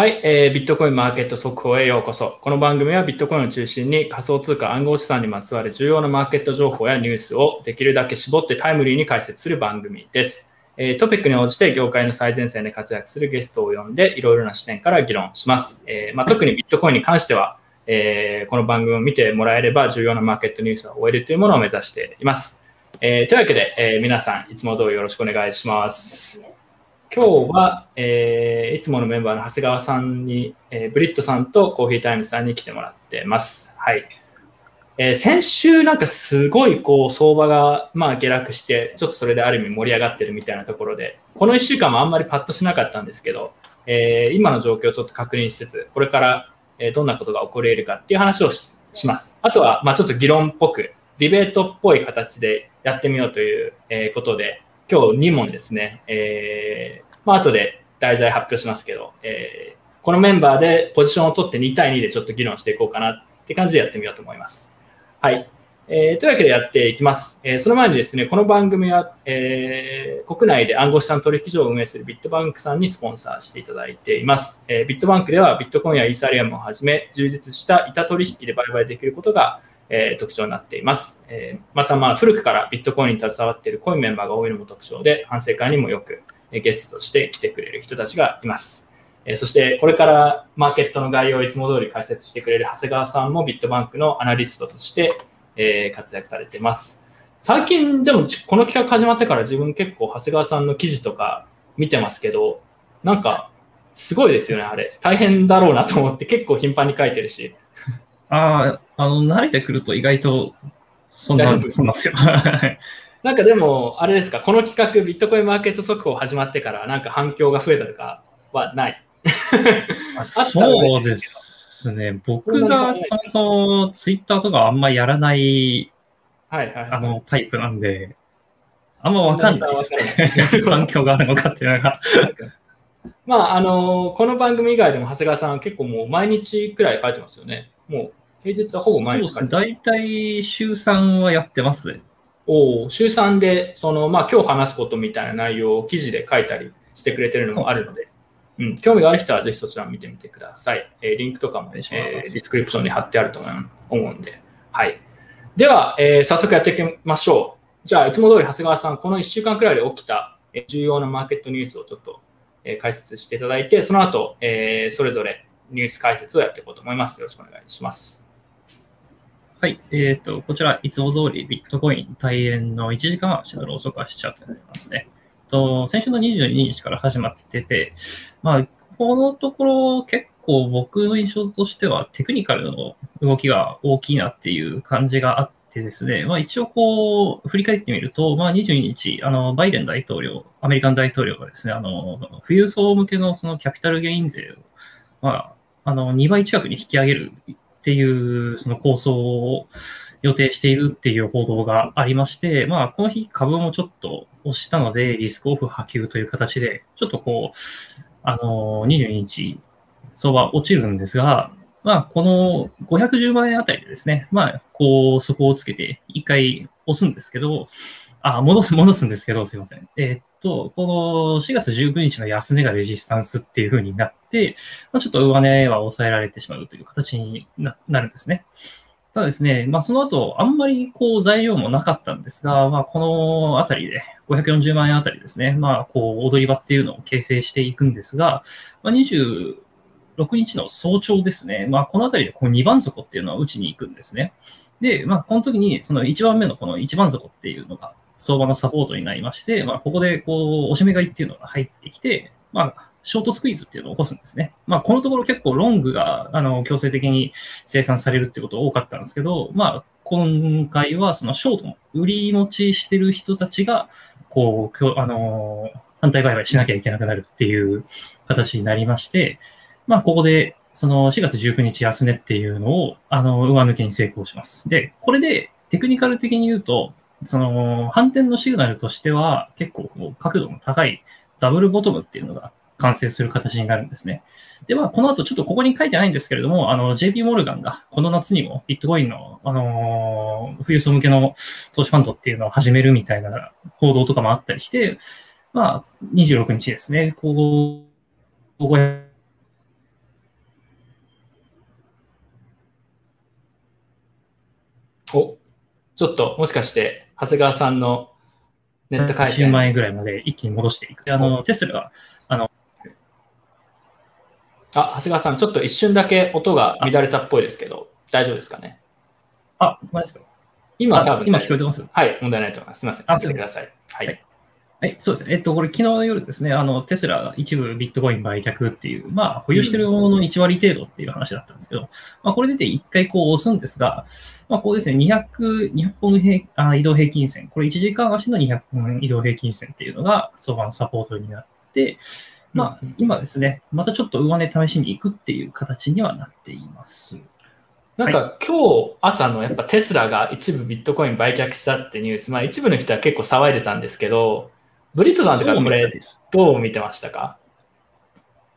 はい、えー、ビットコインマーケット速報へようこそ。この番組はビットコインを中心に仮想通貨暗号資産にまつわる重要なマーケット情報やニュースをできるだけ絞ってタイムリーに解説する番組です。えー、トピックに応じて業界の最前線で活躍するゲストを呼んでいろいろな視点から議論します。えー、まあ、特にビットコインに関しては、えー、この番組を見てもらえれば重要なマーケットニュースを終えるというものを目指しています。えというわけで、え皆さんいつも通りよろしくお願いします。今日は、えー、いつものメンバーの長谷川さんに、えー、ブリットさんとコーヒータイムさんに来てもらってます。はい。えー、先週なんかすごいこう相場がまあ下落して、ちょっとそれである意味盛り上がってるみたいなところで、この1週間もあんまりパッとしなかったんですけど、えー、今の状況をちょっと確認しつつ、これからどんなことが起こり得るかっていう話をします。あとは、まあちょっと議論っぽく、ディベートっぽい形でやってみようということで、今日2問ですね、えー、まあ後で題材発表しますけど、えー、このメンバーでポジションを取って2対2でちょっと議論していこうかなって感じでやってみようと思います。はい。えー、というわけでやっていきます。えー、その前にですね、この番組は、えー、国内で暗号資産取引所を運営するビットバンクさんにスポンサーしていただいています。えビットバンクではビットコインやイーサリアムをはじめ、充実した板取引で売買できることが、え特徴になっています。えまた、まあ、古くからビットコインに携わっているコインメンバーが多いのも特徴で、反省会にもよくゲストとして来てくれる人たちがいます。えそして、これからマーケットの概要をいつも通り解説してくれる長谷川さんもビットバンクのアナリストとして、え活躍されています。最近でもこの企画始まってから自分結構長谷川さんの記事とか見てますけど、なんかすごいですよね、あれ。大変だろうなと思って結構頻繁に書いてるし。ああ、あの、慣れてくると意外とそんなそんますよ。なんかでも、あれですか、この企画、ビットコインマーケット速報始まってから、なんか反響が増えたとかはない？そうですね。僕がそもそもツイッターとかあんまやらない、はいはい、あのタイプなんで、あんまわかんないですね。反響があるのかっていうのが。まあ、あのこの番組以外でも長谷川さん結構もう毎日くらい書いてますよね。もう平日はほぼ毎日書いてます。大体週3はやってますね。お週3で、その、まあ、今日話すことみたいな内容を記事で書いたりしてくれてるのもあるので、うん、興味がある人はぜひそちらを見てみてください。えー、リンクとかも、えー、ディスクリプションに貼ってあると思うんで。はい。では、えー、早速やっていきましょう。じゃあ、いつも通り長谷川さん、この1週間くらいで起きた、え重要なマーケットニュースをちょっと、え解説していただいて、その後、えそれぞれニュース解説をやっていこうと思います。よろしくお願いします。はい。えっ、ー、と、こちら、いつも通りビットコイン大変の1時間足のローソク足チャートになりますね。と先週の22日から始まってて、まあ、このところ結構僕の印象としてはテクニカルの動きが大きいなっていう感じがあってですね、まあ一応こう、振り返ってみると、まあ22日、あの、バイデン大統領、アメリカン大統領がですね、あの、富裕層向けのそのキャピタルゲイン税を、まあ、あの、2倍近くに引き上げるっていうその構想を予定しているっていう報道がありまして、まあ、この日株もちょっと押したので、リスクオフ波及という形で、ちょっとこう、あの、22日、相場落ちるんですが、まあ、この510万円あたりでですね、まあ、こう、そこをつけて、一回押すんですけど、あ、戻す、戻すんですけど、すいません。えー、っと、この4月19日の安値がレジスタンスっていう風になって、まあ、ちょっと上値は抑えられてしまうという形になるんですね。ただですね、まあ、その後、あんまりこう材料もなかったんですが、まあ、このあたりで、540万円あたりですね、まあ、こう、踊り場っていうのを形成していくんですが、まあ、26日の早朝ですね、まあ、このあたりでこう2番底っていうのは打ちに行くんですね。で、まあ、この時に、その1番目のこの1番底っていうのが、相場のサポートになりまして、まあ、ここで、こう、押し目買いっていうのが入ってきて、まあ、ショートスクイズっていうのを起こすんですね。まあ、このところ結構ロングが、あの、強制的に生産されるってこと多かったんですけど、まあ、今回はそのショートの売り持ちしてる人たちが、こう、あの、反対売買しなきゃいけなくなるっていう形になりまして、まあ、ここで、その4月19日安値っていうのを、あの、上抜けに成功します。で、これでテクニカル的に言うと、その反転のシグナルとしては結構こう角度の高いダブルボトムっていうのが完成する形になるんですね。で、は、この後ちょっとここに書いてないんですけれども、あの、JP モルガンがこの夏にもビットコインの、あの富裕層向けの投資ファンドっていうのを始めるみたいな報道とかもあったりして、まあ、26日ですね、こう、お、ちょっと、もしかして、長谷川さんのネット回10線。万円ぐらいまで一気に戻していく。であの、テスラが、あ、長谷川さん、ちょっと一瞬だけ音が乱れたっぽいですけど、大丈夫ですかね？あ、マジですか？あ今多分、今聞こえてます？はい、問題ないと思います。すみません、あ続けてください。はい。はいはい、そうですね。えっと、これ、昨日の夜ですね、あの、テスラが一部ビットコイン売却っていう、まあ、保有しているものの1割程度っていう話だったんですけど、まあ、これ出て1回こう押すんですが、まあ、こうですね、200、200本平あ移動平均線、これ1時間足の200本移動平均線っていうのが相場のサポートになって、まあ今ですね、またちょっと上値試しに行くっていう形にはなっています。なんか今日朝のやっぱテスラが一部ビットコイン売却したってニュース、まあ一部の人は結構騒いでたんですけど、ブリットさんとかこれどう見てましたか？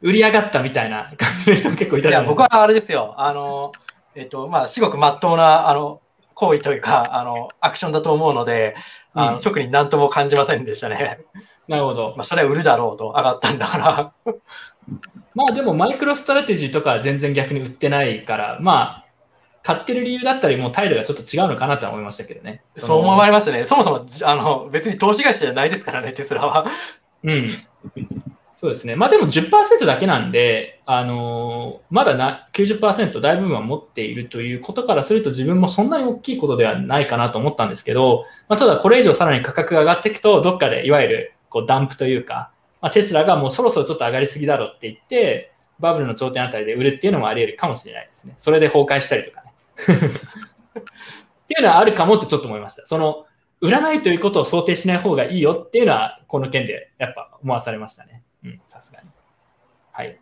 売り上がったみたいな感じの人も結構いたいや、じゃない僕はあれですよ。あの、えっと、まあ、至極真っ当な、あの、行為というか、あの、アクションだと思うので、あのうん特に何とも感じませんでしたね。なるほどま。あ、それは売るだろうと、上がったんだから。まあでもマイクロストラテジーとかは全然逆に売ってないから、まあ、買ってる理由だったりもう態度がちょっと違うのかなとは思いましたけどね。そう思われれますね。そもそも、じあの、別に投資会社じゃないですからね、テスラは。うん。そうですね。まあでも10%だけなんで、あのーまだな90%大部分は持っているということからすると自分もそんなに大きいことではないかなと思ったんですけど、まあ、ただこれ以上さらに価格が上がっていくと、どっかでいわゆるこうダンプというか、まあ、テスラがもうそろそろちょっと上がりすぎだろうって言って、バブルの頂点あたりで売るっていうのもあり得るかもしれないですね。それで崩壊したりとかね。っていうのはあるかもってちょっと思いました。その、売らないということを想定しない方がいいよっていうのは、この件でやっぱ思わされましたね。うん、さすがに。はい。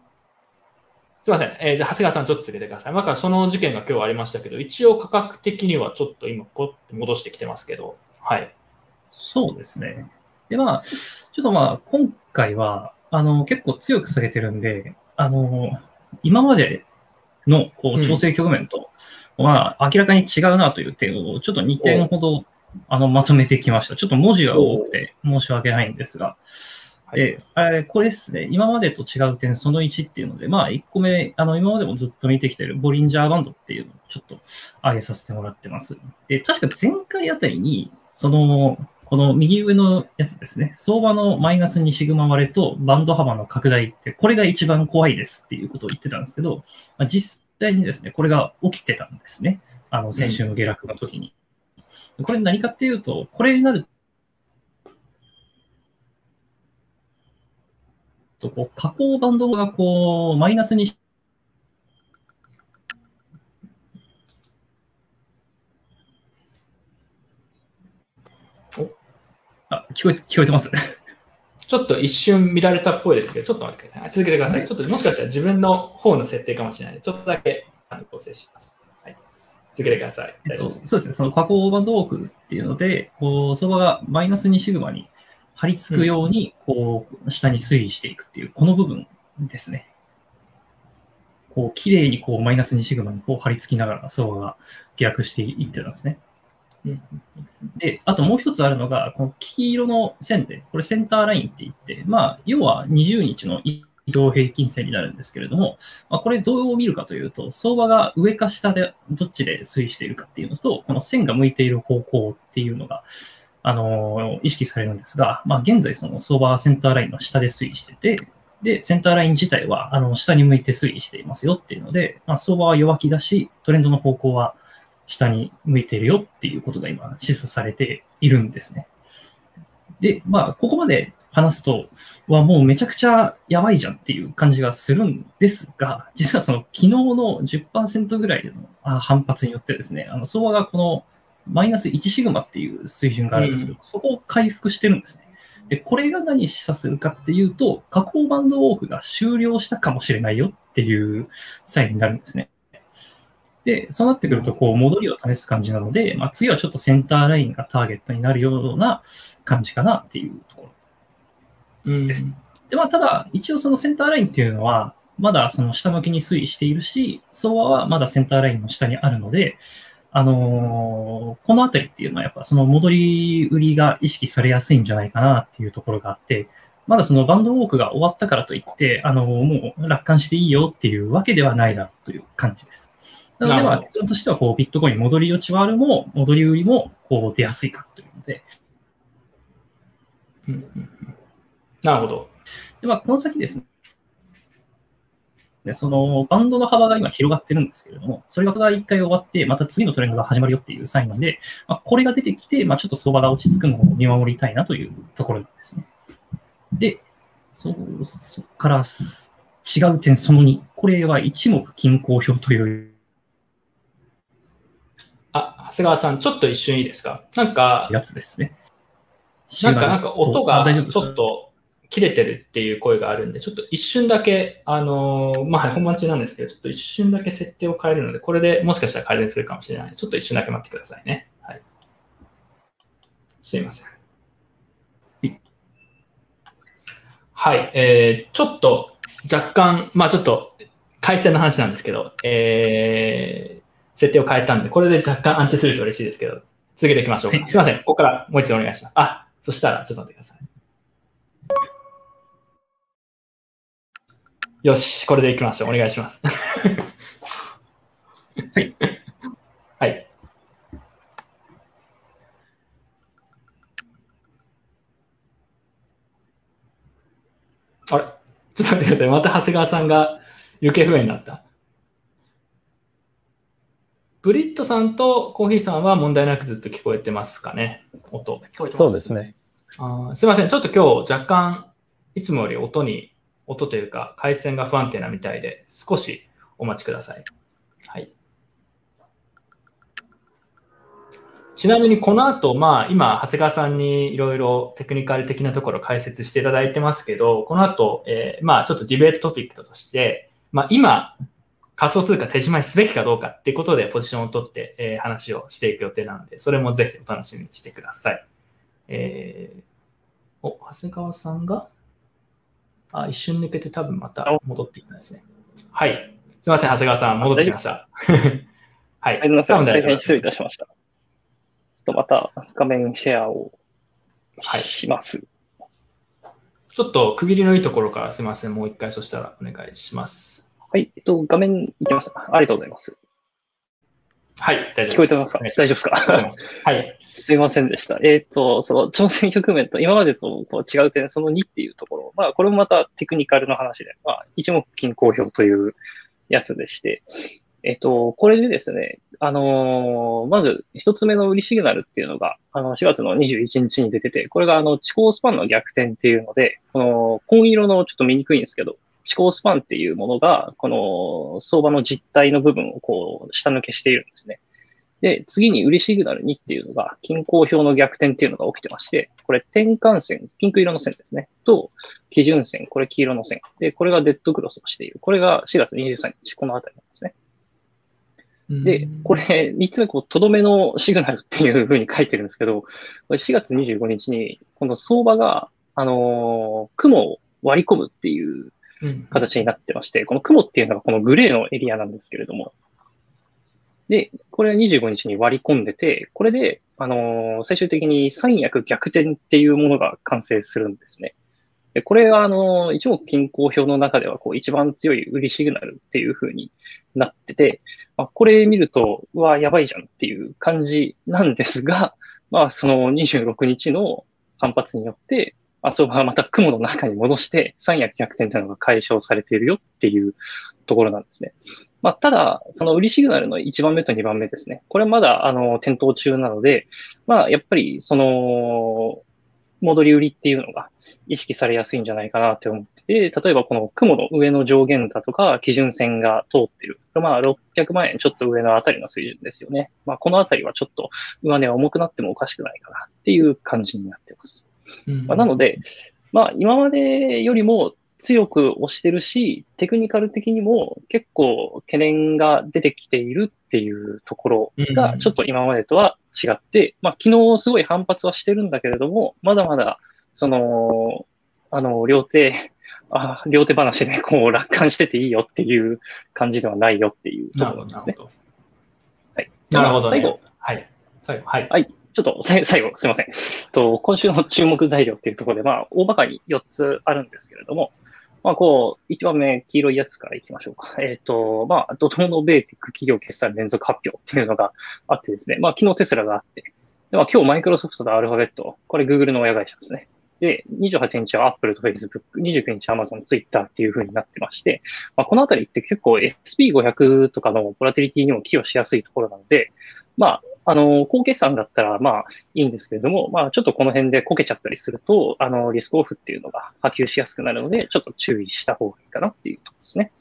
すいません。えーじゃあ、長谷川さんちょっと続けてください。まあその事件が今日ありましたけど、一応価格的にはちょっと今、ポッと戻してきてますけど、はい。そうですね。で、まあ、ちょっとまあ、今回は、あの、結構強く下げてるんで、あの、今までのこううん調整局面と、まあ、明らかに違うなという点を、ちょっと2点ほど、あの、まとめてきました。ちょっと文字が多くて申し訳ないんですが、で、あれこれですね、今までと違う点、その1っていうので、まあ、1個目、あの、今までもずっと見てきてるボリンジャーバンドっていうのをちょっと上げさせてもらってます。で、確か前回あたりに、その、この右上のやつですね、相場のマイナス2シグマ割れとバンド幅の拡大って、これが一番怖いですっていうことを言ってたんですけど、まあ、実際にですね、これが起きてたんですね。あの、先週の下落の時に。これ何かっていうと、これになると、こう、下降バンドがこう、マイナスにあ、聞こえて、聞こえてますちょっと一瞬乱れたっぽいですけど、ちょっと待ってください。はい続けてください。ちょっともしかしたら自分の方の設定かもしれないので、ちょっとだけ構成します。はい、続けてください。えっと、大丈夫です。そうですね、その下降バンドークっていうので、こう、相場がマイナス2シグマに張り付くように、こう、下に推移していくっていう、この部分ですね。こう、綺麗にこう、マイナス2シグマにこう張り付きながら、相場が下落していってたんですね。うんで、あともう一つあるのが、この黄色の線で、これセンターラインって言って、まあ、要は20日の移動平均線になるんですけれども、まあ、これどう見るかというと、相場が上か下でどっちで推移しているかっていうのと、この線が向いている方向っていうのが、あの意識されるんですが、まあ、現在その相場はセンターラインの下で推移してて、で、センターライン自体はあの下に向いて推移していますよっていうので、まあ、相場は弱気だし、トレンドの方向は下に向いているよっていうことが今示唆されているんですね。で、まあ、ここまで話すと、はもうめちゃくちゃやばいじゃんっていう感じがするんですが、実はその昨日の10%ぐらいの反発によってですね、あの相場がこのマイナス1シグマっていう水準があるんですけど、そこを回復してるんですね。で、これが何示唆するかっていうと、下降バンドウォークが終了したかもしれないよっていうサインになるんですね。で、そうなってくると、こう、戻りを試す感じなので、まあ、次はちょっとセンターラインがターゲットになるような感じかなっていうところうんです。で、まあ、ただ、一応そのセンターラインっていうのは、まだその下向きに推移しているし、相場はまだセンターラインの下にあるので、あのーこのあたりっていうのはやっぱその戻り売りが意識されやすいんじゃないかなっていうところがあって、まだそのバンドウォークが終わったからといって、あのーもう楽観していいよっていうわけではないなという感じです。なので、まあ、結論としては、こう、ビットコイン戻り余地はあるも、戻り売りも、こう、出やすいかというので。うんうんうん、なるほど。で、まあ、この先ですね、で、そのバンドの幅が今広がってるんですけれども、それが一回終わって、また次のトレンドが始まるよっていうサインなんで、まあ、これが出てきて、まあ、ちょっと相場が落ち着くのを見守りたいなというところなんですね。で、そそこから違う点その2。これは一目均衡表という。あ、長谷川さん、ちょっと一瞬いいですか？なんか、やつですね。なんか、なんか音がちょっと切れてるっていう声があるんで、ちょっと一瞬だけ、あのー、まあ、本番中なんですけど、ちょっと一瞬だけ設定を変えるので、これでもしかしたら改善するかもしれない。ちょっと一瞬だけ待ってくださいね。はい。すいません。はい。えー、ちょっと若干、まあちょっと回線の話なんですけど、えー、設定を変えたんで、これで若干安定すると嬉しいですけど、続けていきましょうか。すいません。ここからもう一度お願いします。あ、そしたらちょっと待ってください。よし、これでいきましょう。お願いします。はい。はい。あれ？ちょっと待ってください。また長谷川さんが行方不明になった。ブリットさんとコーヒーさんは問題なくずっと聞こえてますかね？音。聞こえてますそうですね。あすみません。ちょっと今日若干いつもより音に音というか回線が不安定なみたいで、少しお待ちください。はい。ちなみにこの後、まあ今、長谷川さんにいろいろテクニカル的なところ解説していただいてますけど、この後、えー、まあちょっとディベートトピックとして、まあ今、仮想通貨手締まいすべきかどうかっていうことでポジションを取って、えー、話をしていく予定なので、それもぜひお楽しみにしてください。えー、お、長谷川さんが？あ一瞬抜けて多分また戻ってきたんですね。はい。すみません、長谷川さん、戻ってきました。はい。すみません、大変失礼いたしました。ちょっとまた画面シェアをします。はい、ちょっと区切りのいいところからすみません、もう一回そしたらお願いします。はい、えっと、画面いきます。ありがとうございます。はい、大丈夫です。聞こえてますか？大丈夫ですか？はい。すいませんでした。えっ、ー、と、その挑戦局面と今までとこう違う点、その2っていうところ、まあ、これもまたテクニカルの話で、まあ、一目均衡表というやつでして、えっ、ー、と、これでですね、あのー、まず一つ目の売りシグナルっていうのが、あの、4月の21日に出てて、これがあの、地高スパンの逆転っていうので、この、紺色のちょっと見にくいんですけど、地高スパンっていうものが、この相場の実態の部分をこう、下抜けしているんですね。で、次に売りシグナル2っていうのが、均衡表の逆転っていうのが起きてまして、これ転換線、ピンク色の線ですね、と、基準線、これ黄色の線。で、これがデッドクロスをしている。これが4月23日、このあたりなんですね。で、これ、3つ目、こう、とどめのシグナルっていうふうに書いてるんですけど、これ4月25日に、この相場が、あのー、雲を割り込むっていう形になってまして、この雲っていうのがこのグレーのエリアなんですけれども、で、これは25日に割り込んでて、これで、あのー、最終的に三役逆転っていうものが完成するんですね。で、これは、あのー、一目均衡表の中では、こう、一番強い売りシグナルっていう風になってて、まあ、これ見ると、うわ、やばいじゃんっていう感じなんですが、まあ、その26日の反発によって、あ、そこがまた雲の中に戻して、三役逆転というのが解消されているよっていうところなんですね。まあ、ただ、その売りシグナルの1番目と2番目ですね。これまだ、あの、点灯中なので、まあ、やっぱり、その、戻り売りっていうのが意識されやすいんじゃないかなと思ってて、例えばこの雲の上の上限だとか、基準線が通ってる。まあ、600万円ちょっと上のあたりの水準ですよね。まあ、このあたりはちょっと上値は重くなってもおかしくないかなっていう感じになってます。うん、まあ、なので、まあ、今までよりも強く押してるし、テクニカル的にも結構懸念が出てきているっていうところが、ちょっと今までとは違って、まあ、昨日すごい反発はしてるんだけれども、まだまだ、その、あの、両手、あ両手話でこう楽観してていいよっていう感じではないよっていうところですね。はい。なるほど、ね、最後。はい。最後。はい。はい。ちょっと最後、すいません。と今週の注目材料っていうところで、まあ、大まかに4つあるんですけれども、まあ、こう、一番目、黄色いやつからいきましょうか。えっ、ー、と、まあ、怒涛のベーティック企業決算連続発表っていうのがあってですね、まあ、昨日テスラがあって、でまあ、今日マイクロソフトとアルファベット、これ Google の親会社ですね。で、28日は Apple と Facebook、29日 Amazon、Twitter っていう風になってまして、まあ、このあたりって結構 SP500 とかのボラティリティにも寄与しやすいところなので、まあ、あの、高決算だったら、まあ、いいんですけれども、まあ、ちょっとこの辺でこけちゃったりすると、あの、リスクオフっていうのが波及しやすくなるので、ちょっと注意した方がいいかなっていうところですね。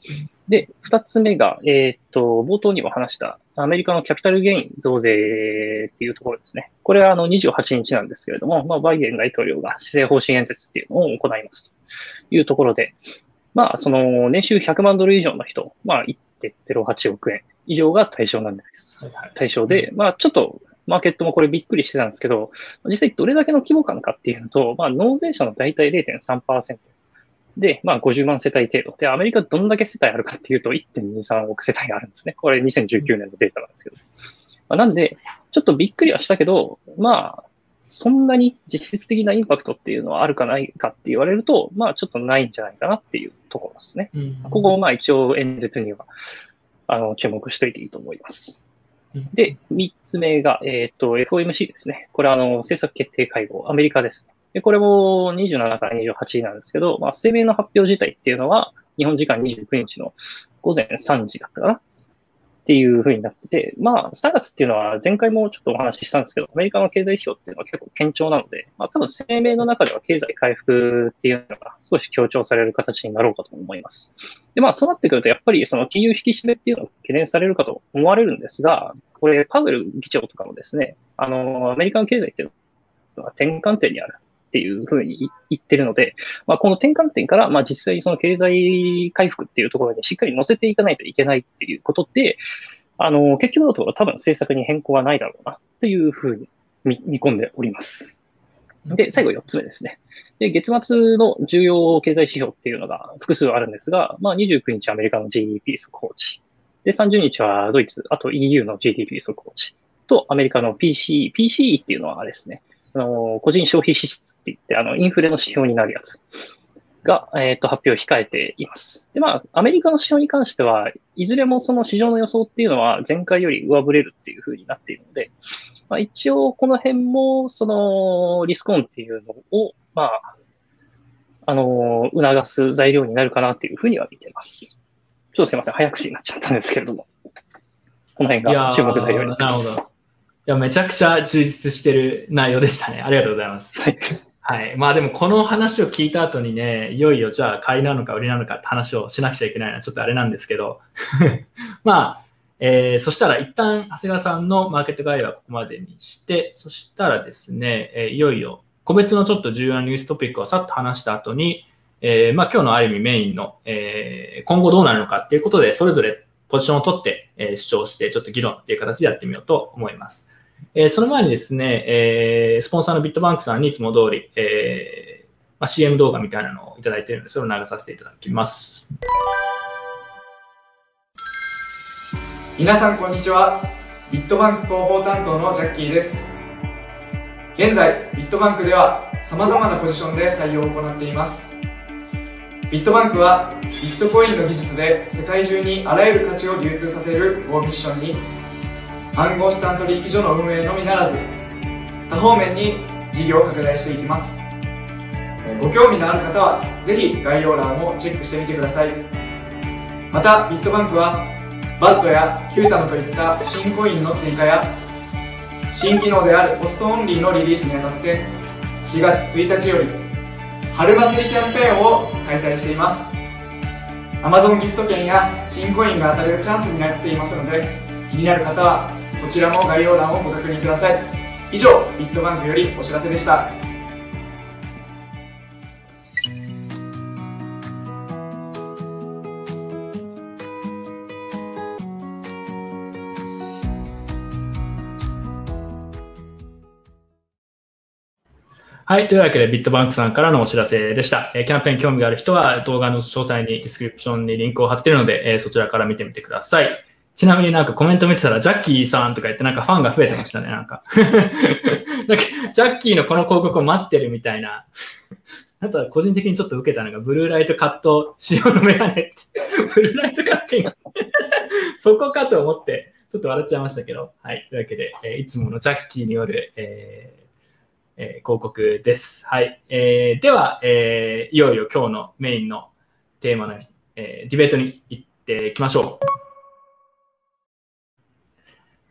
で、二つ目が、えー、っと、冒頭にも話した、アメリカのキャピタルゲイン増税っていうところですね。これはあの、28日なんですけれども、まあ、バイデン大統領が施政方針演説っていうのを行いますというところで、まあ、その、年収100万ドル以上の人、まあ、1.08億円以上が対象なんです。対象で、まあちょっとマーケットもこれびっくりしてたんですけど、実際どれだけの規模感かっていうと、まあ納税者の大体0.3%で、まあ50万世帯程度。で、アメリカどんだけ世帯あるかっていうと1.23億世帯あるんですね。これ2019年のデータなんですけど。まあ、なんで、ちょっとびっくりはしたけど、まあ、そんなに実質的なインパクトっていうのはあるかないかって言われると、まあちょっとないんじゃないかなっていうところですね。うん、ここをまあ一応演説にはあの、注目しといていいと思います。で、三つ目が、えっ、ー、と、FOMC ですね。これは、あの、政策決定会合、アメリカですね。で、これも27から28なんですけど、まあ、声明の発表自体っていうのは、日本時間29日の午前3時だったかな？っていう風になってて、まあ、3月っていうのは前回もちょっとお話ししたんですけど、アメリカの経済指標っていうのは結構堅調なので、まあ多分声明の中では経済回復っていうのが少し強調される形になろうかと思います。で、まあそうなってくると、やっぱりその金融引き締めっていうのが懸念されるかと思われるんですが、これ、パウエル議長とかもですね、あの、アメリカの経済っていうのは転換点にある。っていうふうに言ってるので、まあ、この転換点から、まあ、実際その経済回復っていうところにしっかり乗せていかないといけないっていうことで、あの、結局のところ多分政策に変更はないだろうなっていうふうに見見込んでおります。で、最後4つ目ですね。で、月末の重要経済指標っていうのが複数あるんですが、まあ、29日アメリカの GDP 速報値。で、30日はドイツ、あと EU の GDP 速報値とアメリカの PCE、PCE っていうのはあれですね。あの、個人消費支出って言って、あの、インフレの指標になるやつが、えっ、ー、と、発表を控えています。で、まあ、アメリカの指標に関しては、いずれもその市場の予想っていうのは前回より上振れるっていう風になっているので、まあ、一応この辺も、その、リスクオンっていうのを、まあ、あの、促す材料になるかなっていうふうには見ています。ちょっとすいません、早口になっちゃったんですけれども、この辺が注目材料になってます。なるほど。や、めちゃくちゃ充実してる内容でしたね。ありがとうございます。はい。はい。まあでもこの話を聞いた後にね、いよいよじゃあ買いなのか売りなのかって話をしなくちゃいけないのはちょっとあれなんですけど、まあ、えー、そしたら一旦長谷川さんのマーケット概要はここまでにして、そしたらですね、えー、いよいよ個別のちょっと重要なニューストピックをさっと話した後に、えー、まあ今日のある意味メインの、えー、今後どうなるのかっていうことで、それぞれポジションを取って、えー、主張して、ちょっと議論っていう形でやってみようと思います。えー、その前にですね、えー、スポンサーのビットバンクさんにいつも通り、えーまあ、CM 動画みたいなのをいただいているので、それを流させていただきます。皆さん、こんにちは。ビットバンク広報担当のジャッキーです。現在、ビットバンクでは様々なポジションで採用を行っています。ビットバンクはビットコインの技術で世界中にあらゆる価値を流通させるをミッションに暗号資産取引所の運営のみならず多方面に事業を拡大していきます。ご興味のある方はぜひ概要欄をチェックしてみてください。またビットバンクは BAT や Qtum といった新コインの追加や新機能である Post Only のリリースにあたって4月1日より春祭りキャンペーンを開催しています。Amazon ギフト券や新コインが当たるチャンスになっていますので気になる方はこちらも概要欄をご確認ください以上ビットバンクよりお知らせでしたはい。というわけで、ビットバンクさんからのお知らせでした。え、キャンペーン興味がある人は動画の詳細にディスクリプションにリンクを貼っているので、え、そちらから見てみてください。ちなみになんかコメント見てたら、ジャッキーさんとか言ってなんかファンが増えてましたね、なんか。なんかジャッキーのこの広告を待ってるみたいなあとは個人的にちょっと受けたのが、ブルーライトカット仕様のメガネって、ブルーライトカッティングそこかと思って、ちょっと笑っちゃいましたけど、はい。というわけで、えーいつものジャッキーによる、えーえー広告です。はい。えーでは、えーいよいよ今日のメインのテーマの、えーディベートに行っていきましょう。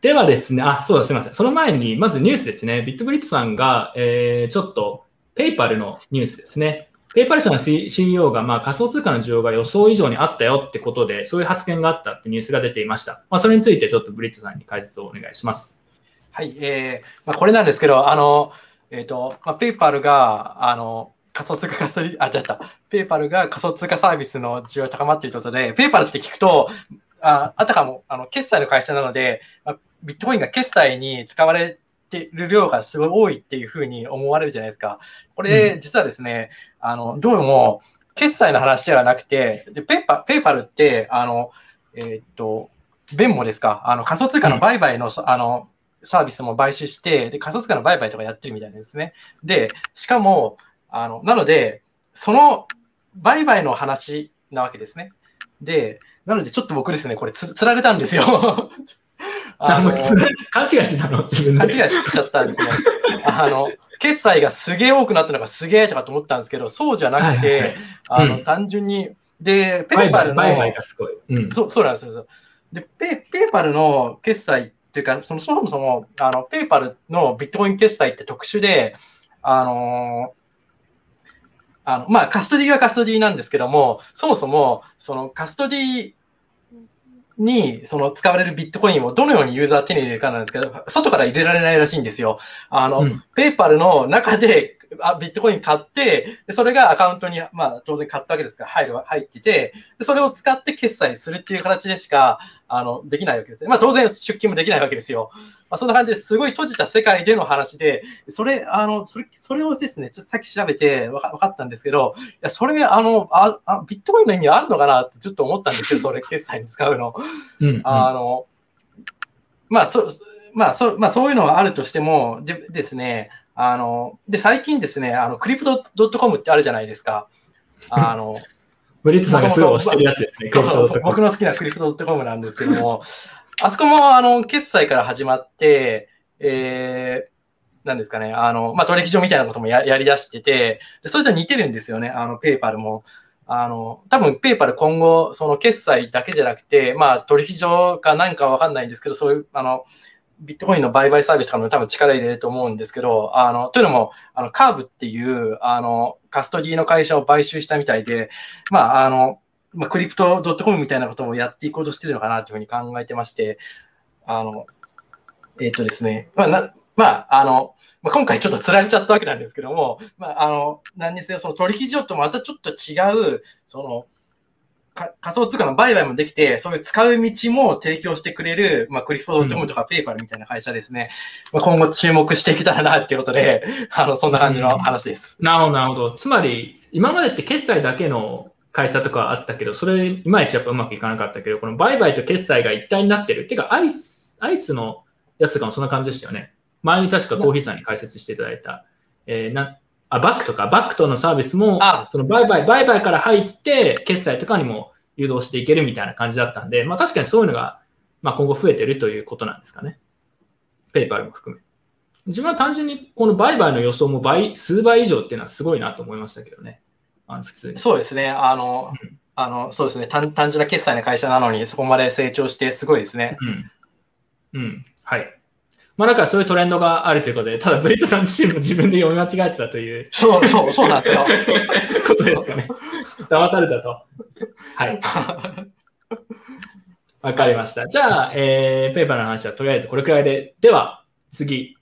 ではですね、あ、そうだ、すみません。その前に、まずニュースですね。ビットブリットさんが、えーちょっと、ペイパルのニュースですね。ペイパル社の CEO が、まあ、仮想通貨の需要が予想以上にあったよってことで、そういう発言があったってニュースが出ていました。まあ、それについてちょっとブリットさんに解説をお願いします。はい、えーまあ、これなんですけど、あの、えっ、と、まあ、ペイパルが、あの、仮想通貨、あ、違った。ペイパルが仮想通貨サービスの需要が高まっているということで、ペイパルって聞くと、ああたかも、あの、決済の会社なので、まあ、ビットコインが決済に使われてる量がすごい多いっていうふうに思われるじゃないですか。これ、う実はですね、あの、どうも、決済の話ではなくて、でペイパペイパルって、あの、えーっと、ベンモですか、あの仮想通貨の売買の,、あのサービスも買収してで、仮想通貨の売買とかやってるみたいなんですね。で、しかも、あのなので、その売買の話なわけですね。で、なのでちょっと僕ですね、これつつられたんですよ。あの勘違いしてたの？自分で。勘違いしちゃったんですね。あの、決済がすげえ多くなったのがすげえとかと思ったんですけど、そうじゃなくはいはいはいて、あの、うん単純に、で、ペイパルの、売買売買がすごい。うん。そうそうなんですよ。でペイ、ペイパルの決済っていうか、そのそもそもあのペイパルのビットコイン決済って特殊で、あのあのまあ、カストディはカストディなんですけども、そもそもそのカストディにその使われるビットコインをどのようにユーザー手に入れるかなんですけど、外から入れられないらしいんですよ。あの、うんペイパルの中であビットコイン買って、でそれがアカウントに、まあ、当然買ったわけですから入るわ入っててで、それを使って決済するっていう形でしかあのできないわけですね。まあ、当然出金もできないわけですよ。まあ、そんな感じですごい閉じた世界での話で、それ、あの、それ、それをですね、ちょっとさっき調べてわかったんですけど、いや、それ、あのああ、ビットコインの意味あるのかなってちょっと思ったんですよ、それ、決済に使うの。うんうんあの、まあ、そ、まあ、そ、まあ、そういうのはあるとしても、でですね、あの、で、最近ですね、あの、クリプトドットコムってあるじゃないですか。あの、ブリットさんがすしてるやつですね。僕の好きなクリプトドットコムなんですけども、あそこも、あの、決済から始まって、えー、なんですかね、あの、まあ、取引所みたいなこともややり出してて、でそれと似てるんですよね、あの、ペイパルも。あの、多分ペイパル今後、その決済だけじゃなくて、まあ、取引所か何かわかんないんですけど、そういう、あの、ビットコインの売買サービスとかも多分力入れると思うんですけど、あの、というのも、あの、カーブっていう、あの、カストディの会社を買収したみたいで、まあ、あの、まあ、クリプトドットコムみたいなこともやっていこうとしてるのかなというふうに考えてまして、あの、えっ、とですね、まあ、なまあ、あの、まあ、今回ちょっと釣られちゃったわけなんですけども、まあ、あの、何にせよ、その取引所とまたちょっと違う、その、仮想通貨の売買もできて、そういう使う道も提供してくれる、まあ、クリプトドットコムとかペイパルみたいな会社ですね。まあ、今後注目していけたらなっていうことで、あの、そんな感じの話です。なるほど、なるほど。つまり、今までって決済だけの会社とかあったけど、それ、いまいちやっぱうまくいかなかったけど、この売買と決済が一体になってる。てか、アイス、アイスのやつとかもそんな感じでしたよね。前に確かコーヒーさんに解説していただいた。えーなあ、バックとか、バックとのサービスもあ、その売買、売買から入って、決済とかにも誘導していけるみたいな感じだったんで、まあ確かにそういうのが、まあ今後増えてるということなんですかね。ペイパルも含め。自分は単純にこの売買の予想も倍、数倍以上っていうのはすごいなと思いましたけどね。あの普通に。そうですね。あの、うんあの、そうですね。単単純な決済の会社なのに、そこまで成長してすごいですね。うん。うん。はい。まあだからそういうトレンドがあるということで、ただブリットさん自身も自分で読み間違えてたというそうそう、そうなんですよ。ことですかね。騙されたと。はい。わかりました。じゃあ、えー、ペーパーの話はとりあえずこれくらいで。では、次、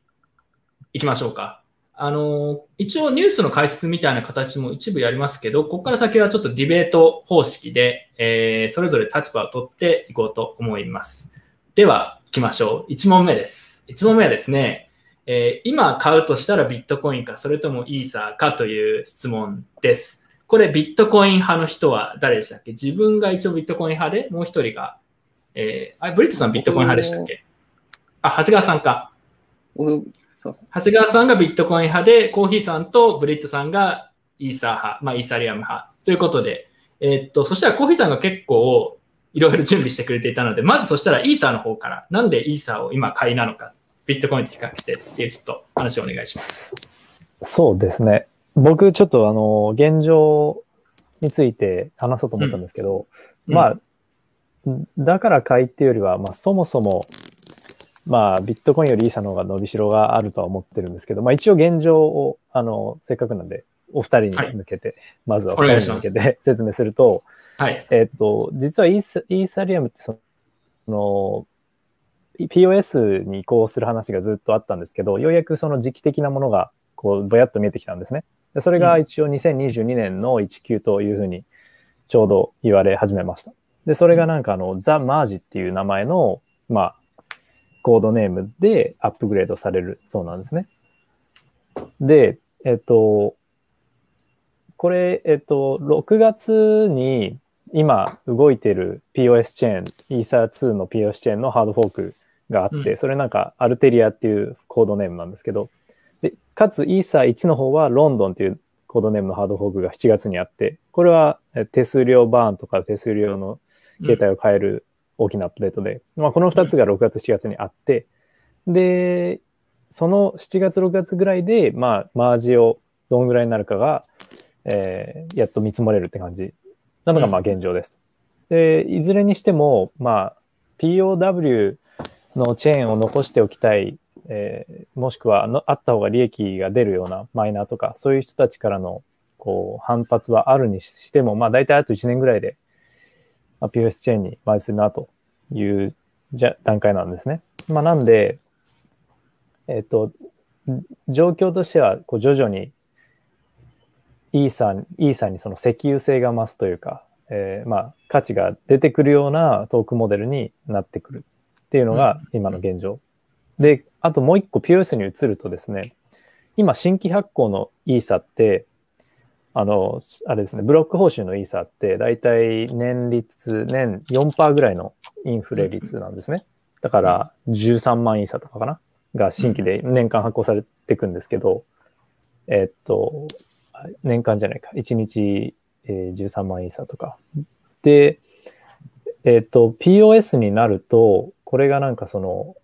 行きましょうか。あのー一応ニュースの解説みたいな形も一部やりますけど、ここから先はちょっとディベート方式で、えーそれぞれ立場を取っていこうと思います。では、行きましょう。1問目です。1問目はですね、えー今買うとしたらビットコインか、それともイーサーかという質問です。これビットコイン派の人は誰でしたっけ？自分が一応ビットコイン派で、もう一人が、えーあブリットさんビットコイン派でしたっけ？あ、長谷川さんか。長谷川さんがビットコイン派で、コーヒーさんとブリットさんがイーサー派、まあ、イーサリアム派ということで、えっと、そしたらコーヒーさんが結構いろいろ準備してくれていたので、まずそしたらイーサーの方から、なんでイーサーを今買いなのか、ビットコインと比較してっていうちょっと話をお願いします。そうですね。僕、ちょっとあの、現状について話そうと思ったんですけど、うんまあ、だから買いっていうよりは、まあ、そもそも、まあ、ビットコインよりイーサの方が伸びしろがあるとは思ってるんですけど、まあ、一応現状を、あの、せっかくなんで、お二人に向けて、まずはお二人に向けて 説明すると、はい。えっと、実はイーサイーサリアムってその、POS に移行する話がずっとあったんですけど、ようやくその時期的なものが、こう、ぼやっと見えてきたんですね。でそれが一応2022年の19というふうに、ちょうど言われ始めました。で、それがなんかあの、ザ・マージっていう名前の、まあ、コードネームでアップグレードされるそうなんですね。で、えっと、これ、えっと、6月に今動いてる POS チェーン、イーサー2の POS チェーンのハードフォークがあって、うん。それなんかアルテリアっていうコードネームなんですけど、でかつイーサー1の方はロンドンっていうコードネームのハードフォークが7月にあって、これはえ手数料バーンとか手数料の形態を変える大きなアップデートで、まあ、この2つが6月、7月にあって、で、その7月、6月ぐらいで、まあ、マージをどんぐらいになるかが、えーやっと見積もれるって感じ。なのが、うん。まあ、現状です。で、いずれにしても、まあ、POW のチェーンを残しておきたい、えーもしくはのあった方が利益が出るようなマイナーとか、そういう人たちからのこう反発はあるにしても、まあ、大体あと1年ぐらいで、まあ、POS チェーンにマイするなというじゃ段階なんですね。まあ、なんで、えっ、と、状況としては、こう徐々にイーサーイーサーにその石油性が増すというか、えーまあ、価値が出てくるようなトークモデルになってくるっていうのが今の現状。で、あともう一個 POS に移るとですね、今新規発行のイーサって、あの、あれですね、ブロック報酬のイーサって、だいたい年率、年4%ぐらいのインフレ率なんですね。だから13万イーサとかかな？が新規で年間発行されていくんですけど、えっと、年間じゃないか、1日、えー13万イーサとか。で、えっと、POS になると、これがなんかその、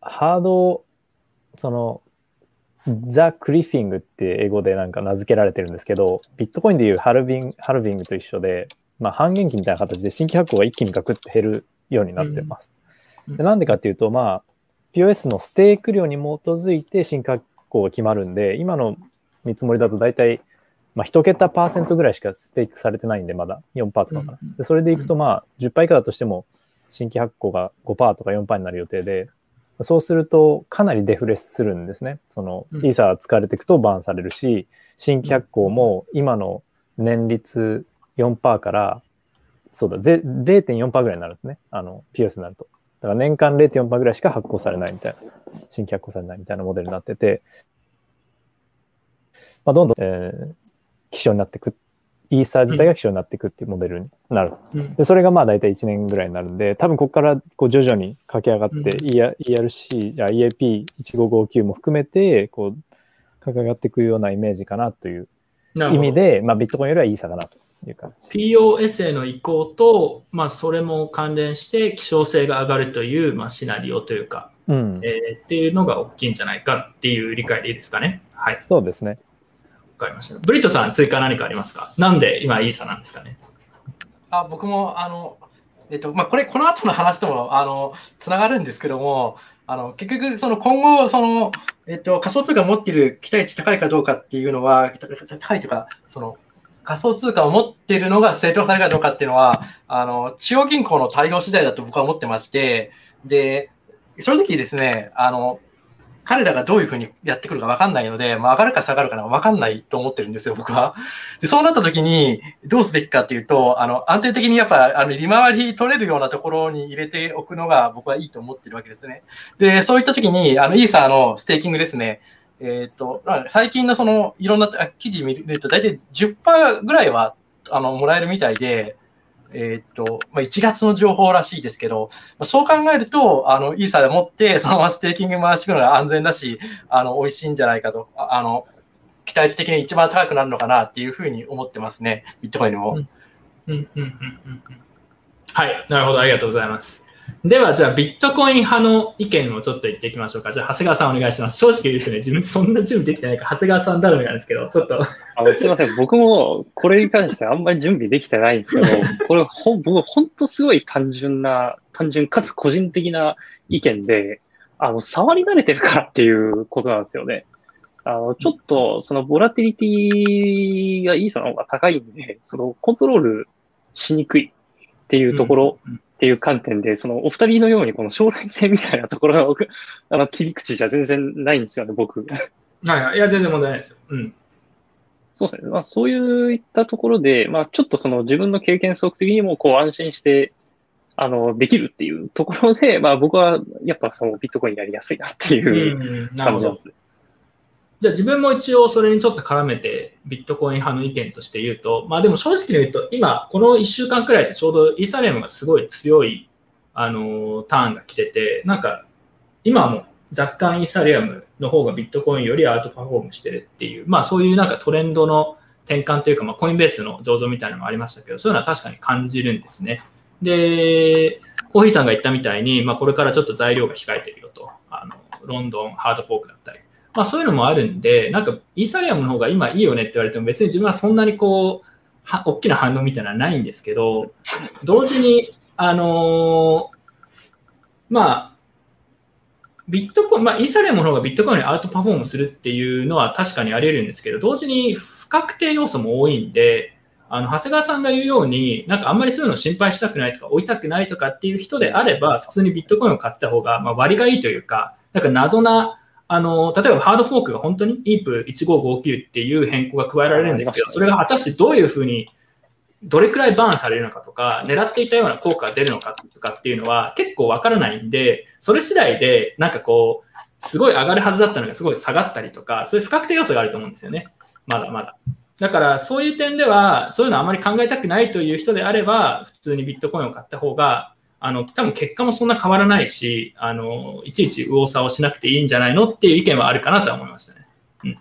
ハード、その、ザ・クリフィングって英語でなんか名付けられてるんですけど、ビットコインでいうハルビンハルビングと一緒で、まあ、半減期みたいな形で新規発行が一気にガクッと減るようになってます。なんでかっていうと、まあ、POS のステーク量に基づいて新規発行が決まるんで、今の見積もりだと大体、まあ、1桁パーセントぐらいしかステークされてないんで、まだ。4%とかかな。うんでそれでいくと、まあ、10%以下だとしても、新規発行が5%とか4%になる予定で、そうするとかなりデフレするんですね。その、うんイーサー使われていくとバーンされるし、新規発行も今の年率4%から、そうだ、ぜ0.4%ぐらいになるんですね。あの、POS になると。だから年間0.4%ぐらいしか発行されないみたいな、新規発行されないみたいなモデルになってて、まあ、どんどん、えー希少になっていく。イーサー自体が希少になっていくっていうモデルになる。うんで、それがまあ大体1年ぐらいになるんで、多分ここからこう徐々に駆け上がって、うん ER ERC や EAP1559 も含めて、こう、駆け上がっていくようなイメージかなという意味で、まあビットコインよりはイーサーかなという感じ。POS への移行と、まあ、それも関連して希少性が上がるという、まあ、シナリオというか、うん。えーっていうのが大きいんじゃないかっていう理解でいいですかね。はい、わそうですね。かりました。ブリットさん、追加何かありますか？なんで今、イーサなんですかね？あ僕も、あの、えっと、まあ、これ、この後の話とも、あの、つながるんですけども、あの、結局、その今後、その、えっと、仮想通貨持っている期待値高いかどうかっていうのは、高いというか、その、仮想通貨を持っているのが成長されるかどうかっていうのは、あの、中央銀行の対応次第だと僕は思ってまして、で、正直ですね、あの、彼らがどういうふうにやってくるか分かんないので、まあ、上がるか下がるかなんか分かんないと思ってるんですよ、僕は。で、そうなった時に、どうすべきかっていうと、あの、安定的にやっぱ、あの、利回り取れるようなところに入れておくのが僕はいいと思ってるわけですね。で、そういった時に、あの、イーサーのステーキングですね。えっ、と、最近のその、いろんな記事見ると、大体10%ぐらいは、あの、もらえるみたいで、えっ、と、まあ、1月の情報らしいですけど、まあそう考えると、あの、イーサーで持って、そのままステーキング回していくのが安全だし、あの、美味しいんじゃないかと、あの、期待値的に一番高くなるのかなっていうふうに思ってますね、ビットコインも。うんうんうんうん。はい、なるほど、ありがとうございます。では、じゃあ、ビットコイン派の意見をちょっと言っていきましょうか。じゃあ、長谷川さんお願いします。正直言うとね、自分そんな準備できてないから、長谷川さん頼みなんですけど、ちょっと。あのすみません、僕もこれに関してあんまり準備できてないんですけど、これほん、僕本当すごい単純な、単純かつ個人的な意見で、あの、触り慣れてるからっていうことなんですよね。あの、ちょっと、その、ボラティリティがイーサの方が高いんで、その、コントロールしにくいっていうところうんうんっていう観点で、その、お二人のように、この将来性みたいなところの、あの、切り口じゃ全然ないんですよね、僕。はいはい。いや、全然問題ないですよ。うん。そうですね。まあ、そういったところで、まあ、ちょっとその自分の経験則的にも、こう、安心して、あの、できるっていうところで、まあ、僕は、やっぱ、その、ビットコインやりやすいなっていう感じなんで。すね。じゃあ自分も一応それにちょっと絡めてビットコイン派の意見として言うと、まあでも正直に言うと今この1週間くらいでちょうどイーサリアムがすごい強いあのターンが来てて、なんか今はもう若干イーサリアムの方がビットコインよりアウトパフォームしてるっていう、まあそういうなんかトレンドの転換というか、まあコインベースの上場みたいなのもありましたけど、そういうのは確かに感じるんですね。で、コーヒーさんが言ったみたいに、まあこれからちょっと材料が控えてるよと。あのロンドンハードフォークだったり。まあそういうのもあるんで、なんかイーサリアムの方が今いいよねって言われても別に自分はそんなにこう、は大きな反応みたいなのはないんですけど、同時に、あのーまあ、ビットコイン、まあ、イーサリアムの方がビットコインにアウトパフォームするっていうのは確かにあり得るんですけど、同時に不確定要素も多いんで、あの、長谷川さんが言うように、なんかあんまりそういうの心配したくないとか、置いたくないとかっていう人であれば、普通にビットコインを買った方が、ま、割がいいというか、なんか謎な、あの、例えばハードフォークが本当に EAP1559 っていう変更が加えられるんですけど、それが果たしてどういうふうに、どれくらいバーンされるのかとか、狙っていたような効果が出るのかとかっていうのは結構わからないんで、それ次第でなんかこう、すごい上がるはずだったのがすごい下がったりとか、そういう不確定要素があると思うんですよね。まだまだ。だからそういう点では、そういうのあまり考えたくないという人であれば、普通にビットコインを買った方が、あの、多分結果もそんな変わらないし、あの、いちいち右往左往しなくていいんじゃないの？っていう意見はあるかなとは思いましたね。うん。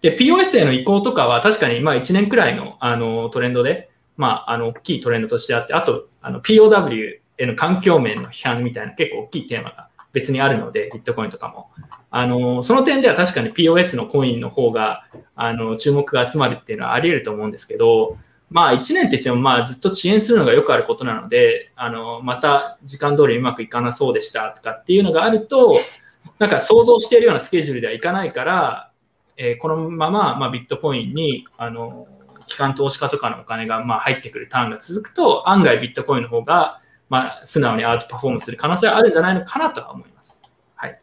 で、POS への移行とかは確かにまあ1年くらいのあのトレンドで、まあ、あの、大きいトレンドとしてあって、あと、あの、POW への環境面の批判みたいな結構大きいテーマが別にあるので、ビットコインとかも。あの、その点では確かに POS のコインの方が、あの、注目が集まるっていうのはあり得ると思うんですけど、まあ1年って言ってもまあずっと遅延するのがよくあることなので、あの、また時間通りうまくいかなそうでしたとかっていうのがあると、なんか想像しているようなスケジュールではいかないから、えーこのまま、まあ、ビットコインに、あの、機関投資家とかのお金がまあ入ってくるターンが続くと、案外ビットコインの方が、まあ、素直にアウトパフォームする可能性はあるんじゃないのかなとは思います。はい。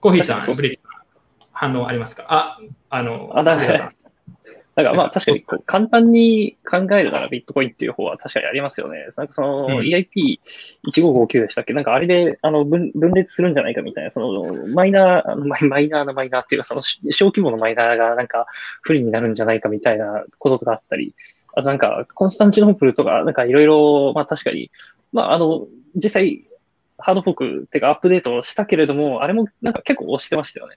コーヒーさん、ブリッツさん、反応ありますか？あ、あの、あだめ長谷川さんだからまあ確かにこう簡単に考えるならビットコインっていう方は確かにありますよね。なんかそのうん EIP1559 でしたっけ？なんかあれであの分分裂するんじゃないかみたいな、そのマイナー、マイマイナーなマイナーっていうかそのし小規模のマイナーがなんか不利になるんじゃないかみたいなこととかあったり、あとなんかコンスタンチノープルとかなんかいろいろ、まあ確かに、まああの実際ハードフォークっていうかアップデートしたけれども、あれもなんか結構押してましたよね。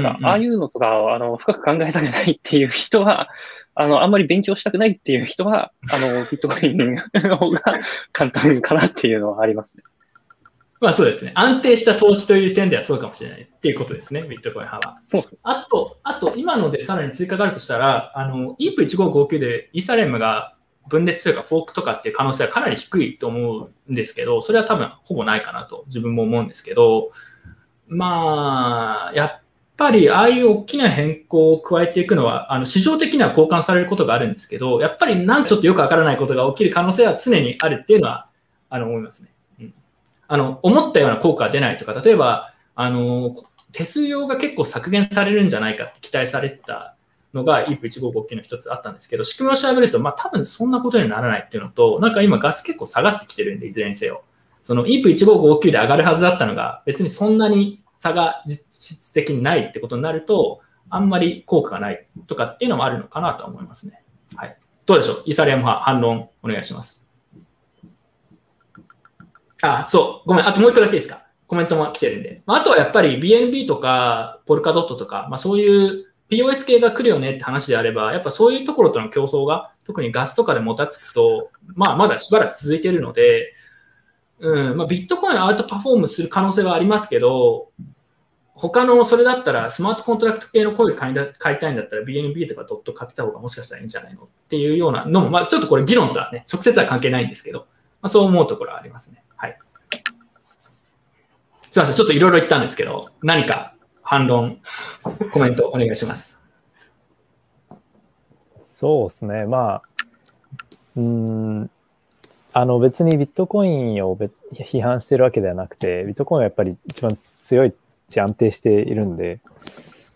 なんかああいうのとかを、あの、深く考えたくないっていう人は、あの、あんまり勉強したくないっていう人は、あの、ビットコインの方が簡単かなっていうのはありますね。まあそうですね。安定した投資という点ではそうかもしれないっていうことですね、ビットコイン派は。そう。あと、あと、今のでさらに追加があるとしたら、あの、EAP1559 でイーサレムが分裂というかフォークとかっていう可能性はかなり低いと思うんですけど、それは多分ほぼないかなと自分も思うんですけど、まあ、やっぱりああいう大きな変更を加えていくのは、あの市場的には交換されることがあるんですけど、やっぱりなんちょっとよくわからないことが起きる可能性は常にあるっていうのは、あの、思いますね。うん。あの、思ったような効果が出ないとか、例えば、あの、手数料が結構削減されるんじゃないかって期待されてたのが EAP155 の一つあったんですけど、仕組みを調べると、まあ多分そんなことにならないっていうのと、なんか今ガス結構下がってきてるんで、いずれにせよ。その EP1559 で上がるはずだったのが、別にそんなに差が実質的にないってことになると、あんまり効果がないとかっていうのもあるのかなと思いますね。はい。どうでしょう？イサリアム派、反論お願いします。あ、そう。ごめん。あともう一個だけいいですか？コメントも来てるんで。まあ、あとはやっぱり BNB とか、ポルカドットとか、まあ、そういう POS 系が来るよねって話であれば、やっぱそういうところとの競争が、特にガスとかでもたつくと、まあ、まだしばらく続いているので、うんまあ、ビットコインアウトパフォームする可能性はありますけど、他のそれだったらスマートコントラクト系のコイン買いだ買いたいんだったら BNB とかドット買ってた方がもしかしたらいいんじゃないのっていうようなのも、まあ、ちょっとこれ議論とはね、直接は関係ないんですけど、まあ、そう思うところはありますね。はい。すいません、ちょっといろいろ言ったんですけど、何か反論、コメントお願いします。そうですね。まあ、うん、あの別にビットコインを批判してるわけではなくて、ビットコインはやっぱり一番強い安定しているんで、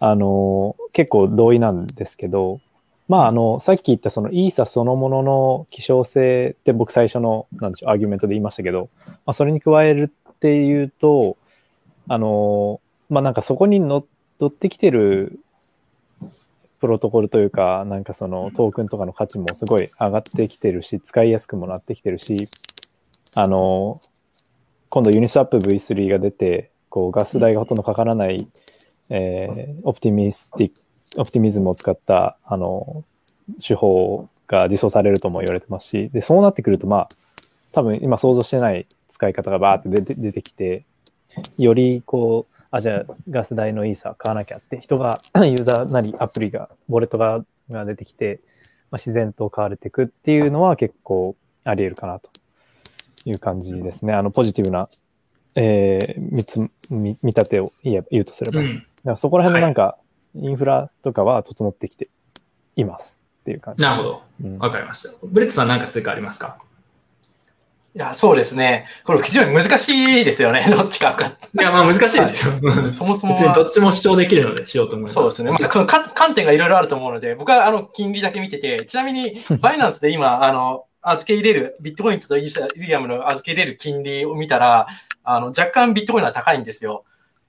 あの、結構同意なんですけど、まあ、あの、さっき言ったそのイーサそのものの希少性って僕最初の、なんでしょう、アーギュメントで言いましたけど、まあ、それに加えるっていうと、あの、まあ、なんかそこにのっとってきてるプロトコルというか、なんかそのトークンとかの価値もすごい上がってきてるし、使いやすくもなってきてるし、あの、今度ユニスワップ V3 が出て、こうガス代がほとんどかからない、えーオプティミスティック、オプティミズムを使った、あの、手法が実装されるとも言われてますし、で、そうなってくると、まあ、多分今想像してない使い方がバーって出て出てきて、よりこう、あ、じゃあガス代のいいさ買わなきゃって人が、ユーザーなりアプリが、ウォレットがが出てきて、まあ、自然と買われていくっていうのは結構あり得るかなという感じですね。あの、ポジティブな、えー見つ見見立てを言え言うとすれば。だかうん。らそこら辺のなんか、インフラとかは整ってきていますっていう感じですなるほど。うんわかりました。ブレットさん何か追加ありますか？いや、そうですね。これ非常に難しいですよね。どっちか分かっいや、まあ難しいですよ。た。そもそも別にはどっちも主張できるのでしようと思います。そうですね。まあ、このか観点がいろいろあると思うので、僕はあの金利だけ見てて、ちなみに、バイナンスで今、あの、預け入れる、ビットコインとイーサリアムの預け入れる金利を見たら、あの、若干ビットコインは高いんですよ。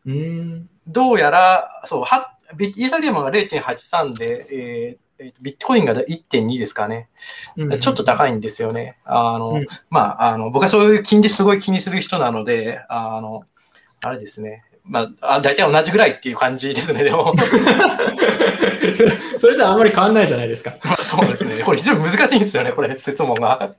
うーん。どうやら、そう、はビイーサリアムが0.83で、えーえービットコインが1.2ですかね。うんちょっと高いんですよね。あの、うんまあ、あの、僕はそういう金利すごい気にする人なので、あの、あれですね。まあ、あ大体同じぐらいっていう感じですね、でも。そ れそれじゃあんまり変わんないじゃないですか。ま あそうですね。これ非常に難しいんですよね、これ、質問が。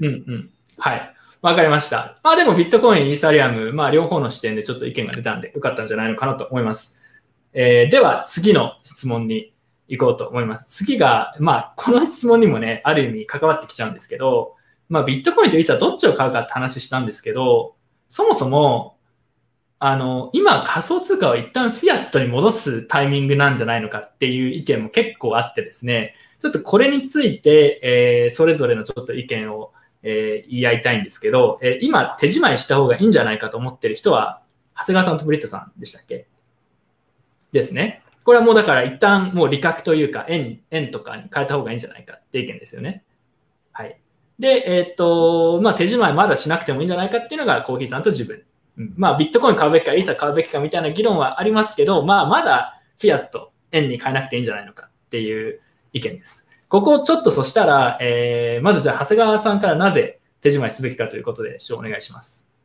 うんうん。はい。わかりました。まあでもビットコイン、イーサリアム、まあ両方の視点でちょっと意見が出たんで、よかったんじゃないのかなと思います。えーでは次の質問に行こうと思います。次が、まあこの質問にもね、ある意味関わってきちゃうんですけど、まあビットコインとイーサどっちを買うかって話したんですけど、そもそも、あの、今仮想通貨を一旦フィアットに戻すタイミングなんじゃないのかっていう意見も結構あってですね、ちょっとこれについて、えーそれぞれのちょっと意見をえー言い合いたいんですけど、えー今手仕舞いした方がいいんじゃないかと思ってる人は、長谷川さんとブリットさんでしたっけ？ですね。これはもうだから一旦もう利確というか円、円とかに変えた方がいいんじゃないかって意見ですよね。はい。で、えーっと、まあ手仕舞いまだしなくてもいいんじゃないかっていうのがコーヒーさんと自分。うんまあビットコイン買うべきか、イーサ買うべきかみたいな議論はありますけど、まあまだフィアット、円に変えなくていいんじゃないのかっていう意見です。ここをちょっとそしたら、えーまずじゃあ長谷川さんからなぜ手仕舞いすべきかということで、お願いします。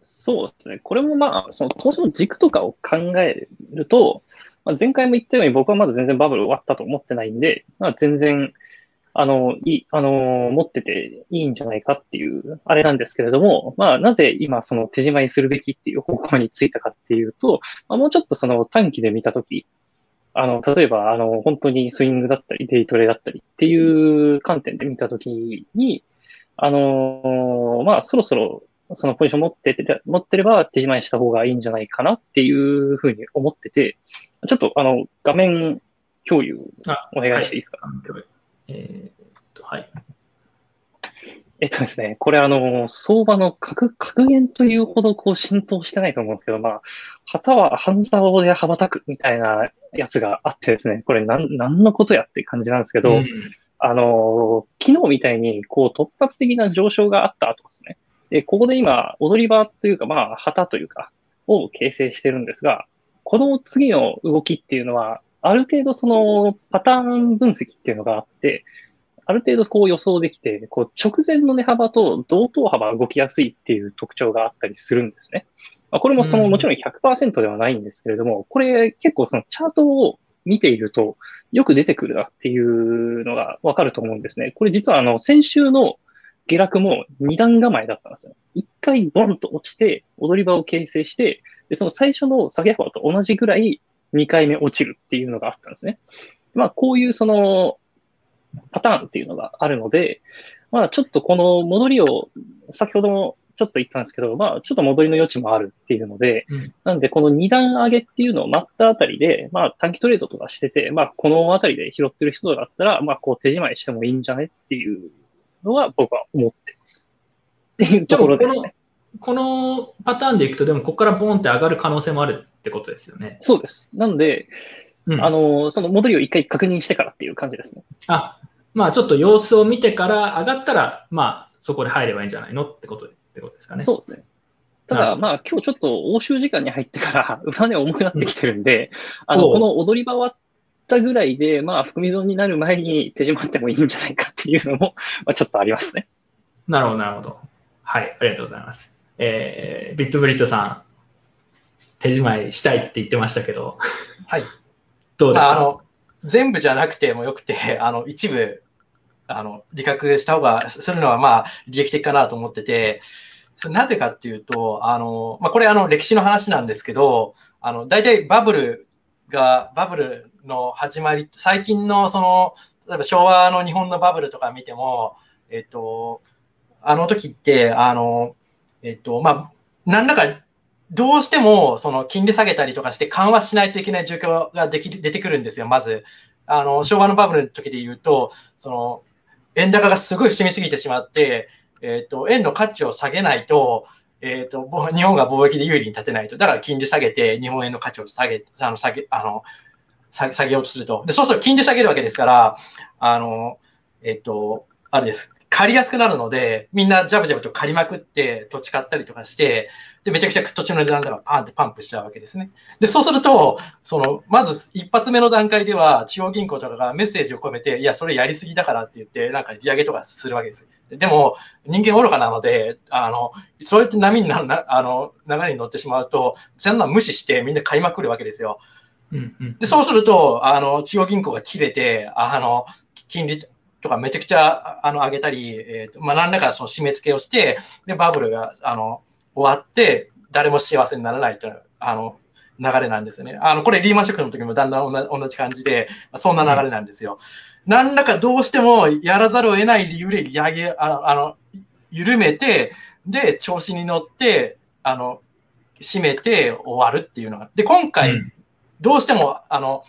そうですね。これもまあ、その投資の軸とかを考えると、まあ、前回も言ったように僕はまだ全然バブル終わったと思ってないんで、まあ、全然、あの、いい、あの、持ってていいんじゃないかっていう、あれなんですけれども、まあ、なぜ今その手締まいするべきっていう方向についたかっていうと、まあ、もうちょっとその短期で見たとき、あの、例えば、あの、本当にスイングだったり、デイトレだったりっていう観点で見たときに、あのまあ、そろそろそのポジション持ってて、持ってれば手締まいした方がいいんじゃないかなっていうふうに思ってて、ちょっとあの、画面共有お願いしていいですか、えーっと、はい。えっとですね、これあの、相場の格格言というほどこう浸透してないと思うんですけど、まあ、旗は半沢で羽ばたくみたいなやつがあってですね、これなん、なんのことやって感じなんですけど、うんあの、昨日みたいに、こう、突発的な上昇があった後ですね。で、ここで今、踊り場というか、まあ、旗というか、を形成してるんですが、この次の動きっていうのは、ある程度そのパターン分析っていうのがあって、ある程度こう予想できて、こう直前の値幅と同等幅が動きやすいっていう特徴があったりするんですね。まあ、これもそのうんもちろん100%ではないんですけれども、これ結構そのチャートを見ているとよく出てくるなっていうのがわかると思うんですね。これ実はあの先週の下落も2段構えだったんですよ。1回ボンと落ちて踊り場を形成して、でその最初の下げ幅と同じぐらい2回目落ちるっていうのがあったんですね。まあこういうそのパターンっていうのがあるので、まあちょっとこの戻りを先ほどもちょっと言ったんですけど、まあちょっと戻りの余地もあるっていうので、うんなんでこの2段上げっていうのを待ったあたりで、まあ短期トレードとかしてて、まあこのあたりで拾ってる人だったら、まあこう手締まいしてもいいんじゃねっていうのは僕は思ってます。っていうところですね。このパターンでいくと、でもここからボンって上がる可能性もあるってことですよね。そうです。なので、うん、あの、その戻りを一回確認してからっていう感じですね。あ、まあちょっと様子を見てから上がったら、まあそこで入ればいいんじゃないのってことってことですかね。そうですね。ただ、まあ、今日ちょっと欧州時間に入ってから、上値重くなってきてるんで、あの、おうこの踊り場終わったぐらいで、まあ、含み損になる前に手締まってもいいんじゃないかっていうのも、まあ、ちょっとありますね。なるほど、なるほど。はい、ありがとうございます。えー、ビットブリットさん、手締まいしたいって言ってましたけど、はい。どうですか？まああの、全部じゃなくてもよくて、あの、一部、あの、理覚した方が、するのはまあ、利益的かなと思ってて、それなぜかっていうと、あの、まあ、これあの、歴史の話なんですけど、あの、大体バブルが、バブルの始まり、最近のその、例えば昭和の日本のバブルとか見ても、えっと、あの時って、あの、えっと、まあ、何らかどうしてもその金利下げたりとかして緩和しないといけない状況ができる出てくるんですよ、まず。あの昭和のバブルの時で言うと、その円高がすごい進みすぎてしまって、えー、と円の価値を下げないと,、えー、と、ぼ日本が貿易で有利に立てないと。だから金利下げて日本円の価値を下げ、あの下げ、あの下げ下げようとすると。で、そうすると金利下げるわけですから、あの、えっ、と、あれです。借りやすくなるので、みんなジャブジャブと借りまくって土地買ったりとかして、で、めちゃくちゃ土地の値段がパーンってパンプしちゃうわけですね。で、そうすると、その、まず一発目の段階では、地方銀行とかがメッセージを込めて、いや、それやりすぎだからって言って、なんか利上げとかするわけです。でも、人間愚かなので、あの、そうやって波になるな、あの、流れに乗ってしまうと、そんな無視してみんな買いまくるわけですよ。うんうんで、そうすると、あの、地方銀行が切れて、あの、金利とかめちゃくちゃあの上げたり、えーとまあ、何らかその締め付けをして、で、バブルがあの終わって、誰も幸せにならないというあの流れなんですよね。あの、これリーマンショックの時もだんだん同じ感じで、そんな流れなんですよ。何らかどうしてもやらざるを得ない理由で利上げ、あの、あの緩めて、で、調子に乗って、あの、締めて終わるっていうのが。で、今回、うんどうしても、あの、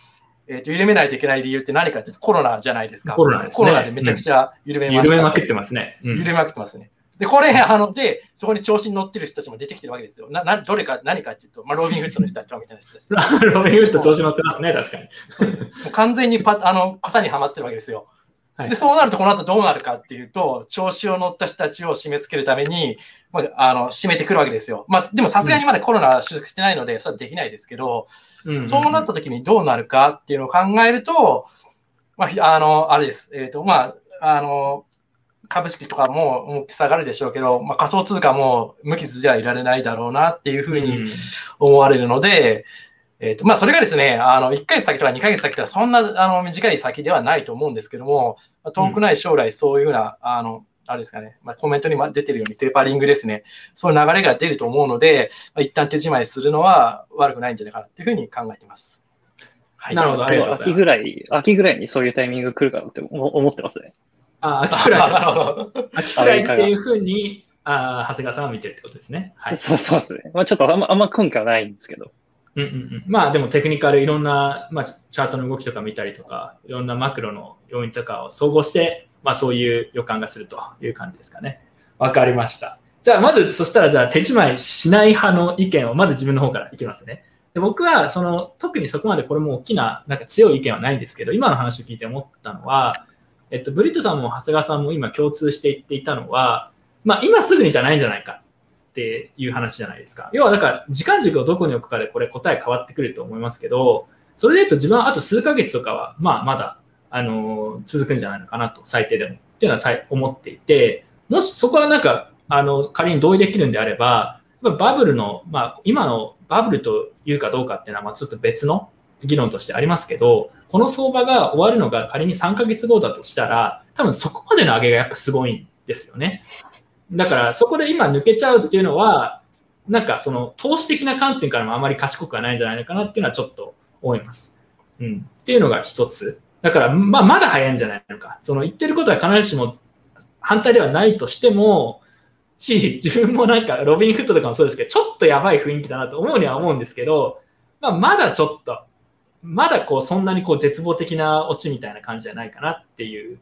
えーと緩めないといけない理由って何かというとコロナじゃないですか。コロナですねコロナでめちゃくちゃ緩めました、緩めまくってますね。うん緩めまくってますね。で、これ、あの、で、そこに調子に乗ってる人たちも出てきてるわけですよ。な、などれか、何かっていうと、まあ、ロビンフッドの人たちとかみたいな人たち。ロビンフッド調子乗ってますね、確かに。そうですもう完全にパあの型にはまってるわけですよ。はいで、そうなると、この後どうなるかっていうと、調子を乗った人たちを締め付けるために、まあ、あの締めてくるわけですよ。まあ、でもさすがにまだコロナは収束してないので、それはできないですけど、うんそうなった時にどうなるかっていうのを考えると、まあ、あの、あれです。えっ、と、まあ、あの、株式とかも大き下がるでしょうけど、まあ、仮想通貨も無傷ではいられないだろうなっていうふうに思われるので、えっ、と、まあ、それがですね、あの、1ヶ月先とか2ヶ月先とか、そんな、あの、短い先ではないと思うんですけども、まあ遠くない将来、そういうふうな、あの、あれですかね、まあ、コメントにま出てるように、テーパリングですね、そういう流れが出ると思うので、まあ、一旦手締まいするのは悪くないんじゃないかなっていうふうに考えています。はい。なるほど、ありがとうございます。秋ぐらい、秋ぐらいにそういうタイミング来るかなって思思ってますね。あ、秋くらい。なるほど。秋くらいっていうふうに、あ長谷川さんは見てるってことですね。はい。そうそうですね。まあちょっとあんまあんま根拠はないんですけど。うんうんうん、まあでもテクニカルいろんな、まあ、チャートの動きとか見たりとかいろんなマクロの要因とかを総合して、まあ、そういう予感がするという感じですかね。わかりました。じゃあまずそしたらじゃあ手締まいしない派の意見をまず自分の方からいきますね。で僕はその特にそこまでこれも大きななんか強い意見はないんですけど今の話を聞いて思ったのは、えっと、ブリットさんも長谷川さんも今共通して言っていたのは、まあ、今すぐにじゃないんじゃないかっていう話じゃないですか。要はだから時間軸をどこに置くかでこれ答え変わってくると思いますけど、それで言うと自分はあと数ヶ月とかは、まあまだ、あの続くんじゃないのかなと、最低でも。っていうのは思っていて、もしそこはなんか、あの、仮に同意できるんであれば、バブルの、まあ、今のバブルというかどうかっていうのは、まあ、ちょっと別の議論としてありますけど、この相場が終わるのが仮に3ヶ月後だとしたら、多分そこまでの上げがやっぱすごいんですよね。だからそこで今抜けちゃうっていうのは、なんかその投資的な観点からもあまり賢くはないんじゃないのかなっていうのはちょっと思います。うん。っていうのが一つ。だから、まあ、まだ早いんじゃないのか。その言ってることは必ずしも反対ではないとしても、し、自分もなんかロビンフットとかもそうですけど、ちょっとやばい雰囲気だなと思うには思うんですけど、まあ、まだちょっと、まだこうそんなにこう絶望的なオチみたいな感じじゃないかなっていう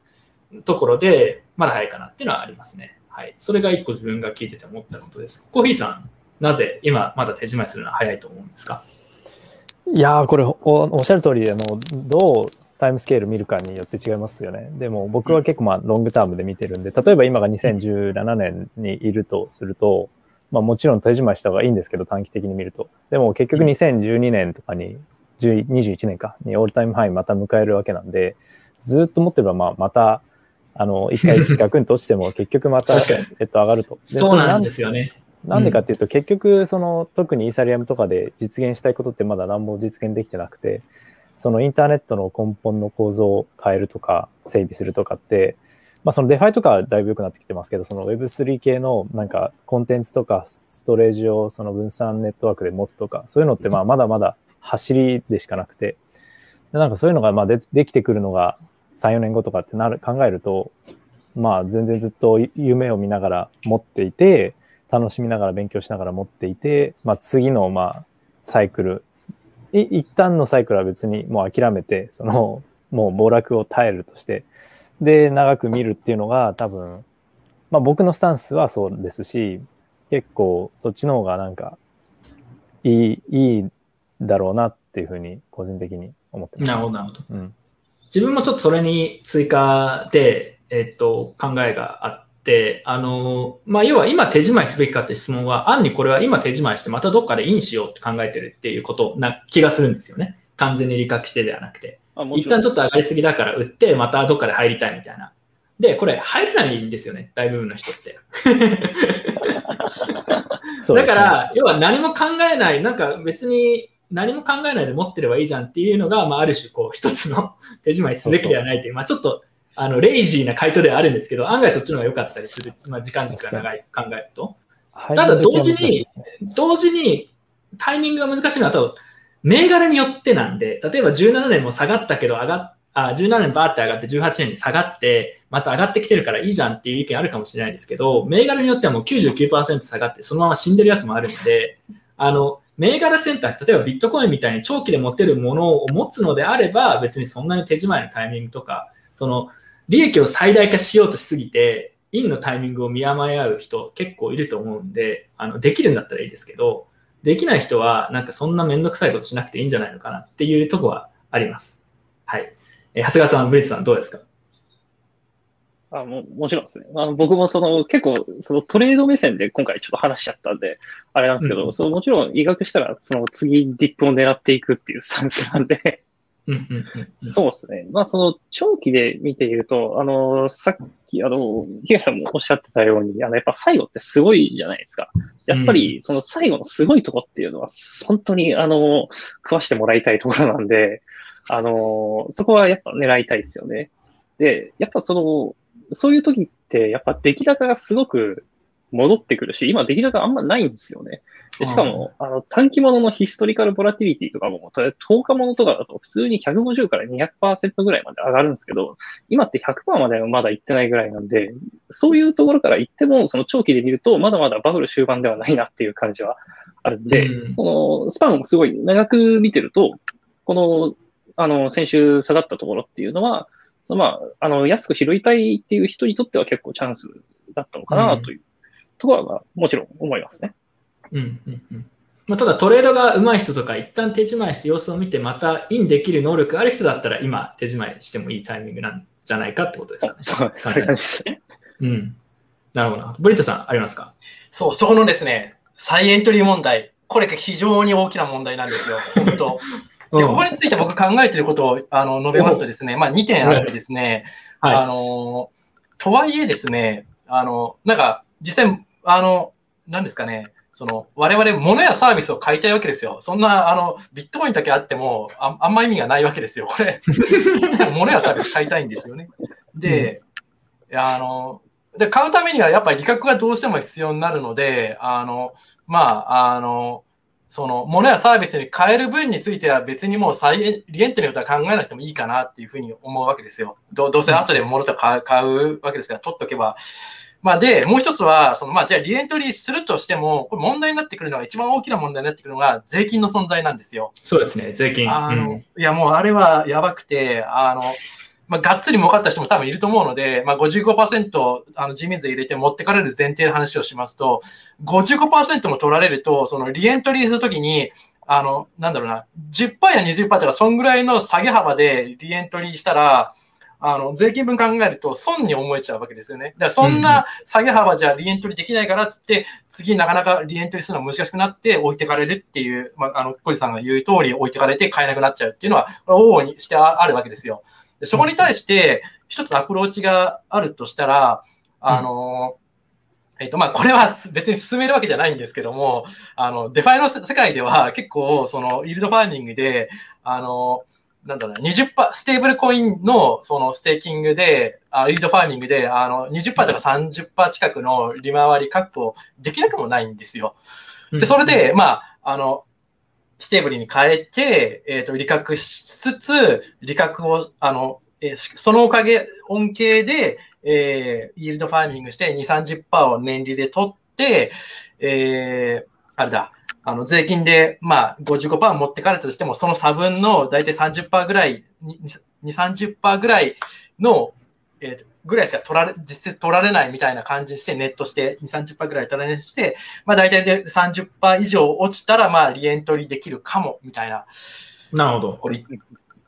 ところで、まだ早いかなっていうのはありますね。はい。それが一個自分が聞いてて思ったことです。コーヒーさん、なぜ今まだ手締まいするのは早いと思うんですか？いやー、これお、おっしゃる通りで、もうどうタイムスケール見るかによって違いますよね。でも僕は結構まあロングタームで見てるんで、例えば今が2017年にいるとすると、まあもちろん手締まいした方がいいんですけど、短期的に見ると。でも結局2012年とかに、21年かにオールタイムハイまた迎えるわけなんで、ずっと持ってればまあまた、あの、一回ガクンと落ちても 結局また、えっと、上がると。そうなんですよね。なんでかっていうと、結局、その、特にイーサリアムとかで実現したいことってまだ何も実現できてなくて、そのインターネットの根本の構造を変えるとか、整備するとかって、まあそのデファイとかはだいぶ良くなってきてますけど、その Web3 系のなんかコンテンツとかストレージをその分散ネットワークで持つとか、そういうのってまあまだまだ走りでしかなくて、なんかそういうのがまあでできてくるのが3、4年後とかってなる考えると、まあ全然ずっと夢を見ながら持っていて、楽しみながら勉強しながら持っていて、まあ、次の、まあ、サイクル、い一旦のサイクルは別にもう諦めて、その、もう暴落を耐えるとして、で、長く見るっていうのが多分、まあ僕のスタンスはそうですし、結構そっちの方がなんか、いい、いいだろうなっていうふうに個人的に思ってます。なるほど、なるほど。うん、自分もちょっとそれに追加で、えっと、考えがあって、あの、まあ、要は今手仕舞いすべきかって質問は、案にこれは今手仕舞いしてまたどっかでインしようって考えてるっていうことな気がするんですよね。完全に理覚してではなくて。一旦ちょっと上がりすぎだから売って、またどっかで入りたいみたいな。で、これ入れないんですよね、大部分の人って。だから、要は何も考えない、なんか別に何も考えないで持ってればいいじゃんっていうのが、まあ、ある種こう 一つの 手仕舞いすべきではないという、まあ、ちょっとあのレイジーな回答ではあるんですけど、案外そっちの方が良かったりする、まあ、時間軸が長い考えると。ただ同時に、同時にタイミングが難しいのは、多分銘柄によってなんで、例えば17年も下がったけど上がっあ17年バーって上がって18年に下がって、また上がってきてるからいいじゃんっていう意見あるかもしれないですけど、銘柄によってはもう99%下がって、そのまま死んでるやつもあるので、あの、銘柄選択、例えばビットコインみたいに長期で持てるものを持つのであれば、別にそんなに手仕まいのタイミングとか、その利益を最大化しようとしすぎて、インのタイミングを見誤い合う人結構いると思うんで、あのできるんだったらいいですけど、できない人はなんかそんなめんどくさいことしなくていいんじゃないのかなっていうとこはあります。はい。え、長谷川さん、ブリッツさんどうですか？あももちろんですね。あの僕もその結構そのトレード目線で今回ちょっと話しちゃったんで、あれなんですけど、うん、そのもちろん医学したらその次ディップを狙っていくっていうスタンスなんでそうですね。まあ、その、長期で見ていると、あの、さっき、あの、東さんもおっしゃってたように、あの、やっぱ最後ってすごいじゃないですか。やっぱり、その最後のすごいとこっていうのは、本当に、あの、食わしてもらいたいところなんで、あの、そこはやっぱ狙いたいですよね。で、やっぱその、そういう時って、やっぱ出来高がすごく戻ってくるし、今出来高あんまないんですよね。でしかも、あの短期物のヒストリカルボラティリティとかも、10日物とかだと普通に150から200%ぐらいまで上がるんですけど、今って100%まではまだ行ってないぐらいなんで、そういうところから行っても、その長期で見ると、まだまだバブル終盤ではないなっていう感じはあるんで、うん、そのスパンをすごい長く見てると、この、あの、先週下がったところっていうのは、そのまあ、あの、安く拾いたいっていう人にとっては結構チャンスだったのかなというところは、もちろん思いますね。うんうんうんまあ、ただトレードが上手い人とか一旦手仕舞いして様子を見てまたインできる能力ある人だったら今手仕舞いしてもいいタイミングなんじゃないかってことですかね。そう、そういう感じですね。うん。なるほど。ブリットさん、ありますか？そう、そこのですね、再エントリー問題。これ非常に大きな問題なんですよ。本当。で、ここについて僕考えていることをあの述べますとですね、まあ2点あってですね、はい、あの、とはいえですね、あの、なんか実際、あの、なんですかね、その、我々物やサービスを買いたいわけですよ。そんな、あの、ビットコインだけあっても、ああんま意味がないわけですよ。これ、物やサービス買いたいんですよね。で、あの、で、買うためにはやっぱり利確がどうしても必要になるので、あの、まあ、あの、その、物やサービスに変える分については別にもう再リエントリのことは考えなくてもいいかなっていうふうに思うわけですよ。どどうせ後で物とか買うわけですから、取っとけば。まあで、もう一つは、そのまあじゃあリエントリーするとしても、これ問題になってくるのは、一番大きな問題になってくるのが税金の存在なんですよ。そうですね、税金。あの、うんいやもうあれはやばくて、あの、まあ、がっつり儲かった人も多分いると思うので、まあ55%あの人民税入れて持ってかれる前提の話をしますと、55%も取られると、そのリエントリーするときに、あの、なんだろうな、10%や20%とか、そんぐらいの下げ幅でリエントリーしたら、あの、税金分考えると損に思えちゃうわけですよね。だからそんな下げ幅じゃリエントリーできないからっつって、次なかなかリエントリーするのが難しくなって置いてかれるっていう、まあ、あの、小路さんが言う通り置いてかれて買えなくなっちゃうっていうのは、往々にしてあるわけですよ。でそこに対して、一つアプローチがあるとしたら、あの、えっ、と、まあ、これは別に勧めるわけじゃないんですけども、あの、デファイの世界では結構、その、イールドファーミングで、あの、なんだろうな、20%、ステーブルコインのそのステーキングで、あイールドファーミングで、あの、20%とか30%近くの利回り確保できなくもないんですよ。で、それで、まあ、あの、ステーブルに変えて、えっ、と、利確しつつ、利確を、あの、えそのおかげ、恩恵で、えー、イールドファーミングして2、30%を年利で取って、えー、あれだ、あの、税金で、まあ、55%持ってかれたとしても、その差分の大体30%ぐらい、2、30%ぐらいの、えーぐらいしか取られ、実質取られないみたいな感じにして、ネットして、2、30%ぐらい取られして、まあ大体で30%以上落ちたら、まあリエントリーできるかも、みたいな。なるほど。これ、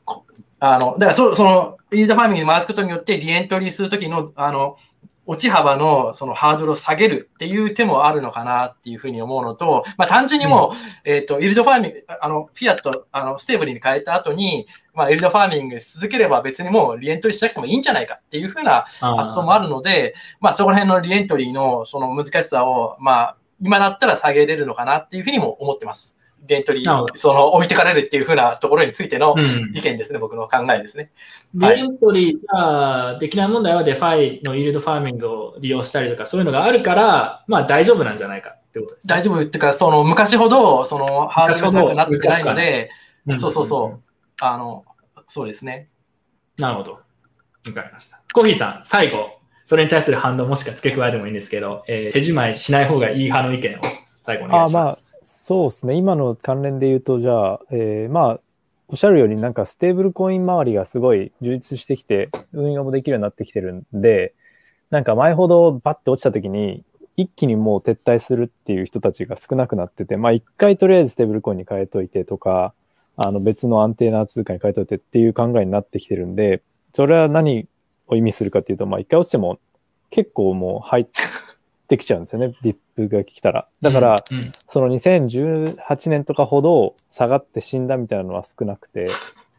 こあの、だからそその、イールドファーミングに回すことによって、リエントリーするときの、あの、落ち幅のそのハードルを下げるっていう手もあるのかなっていうふうに思うのと、まあ単純にもう、えっ、と、イールドファーミング、あの、フィアット、あの、ステーブルに変えた後に、まあ、イールドファーミングし続ければ別にもうリエントリーしなくてもいいんじゃないかっていうふうな発想もあるので、まあ、そこら辺のリエントリーのその難しさを、まあ、今だったら下げれるのかなっていうふうにも思ってます。リエントリー、なるほどその置いてかれるっていうふうなところについてのうん意見ですね、僕の考えですね。リエントリー、じゃあ、できない問題はデファイのイールドファーミングを利用したりとか、そういうのがあるから、まあ大丈夫なんじゃないかってことです、ね。大丈夫っていうか、その昔ほど、そのハードルが高くなってないので、そうそうそう。あの、そうですね。なるほど。わかりました。コーヒーさん、最後、それに対する反応もしくは付け加えてもいいんですけど、えー手仕まいしない方がいい派の意見を最後お願いします。そうですね。今の関連で言うと、じゃあ、えーまあ、おっしゃるようになんかステーブルコイン周りがすごい充実してきて、運用もできるようになってきてるんで、なんか前ほどバッて落ちた時に、一気にもう撤退するっていう人たちが少なくなってて、まあ一回とりあえずステーブルコインに変えといてとか、あの別の安定な通貨に変えといてっていう考えになってきてるんで、それは何を意味するかっていうと、まあ一回落ちても結構もう入ってきちゃうんですよね、ディップが来たら。だから、うん、うん。その2018年とかほど下がって死んだみたいなのは少なくて、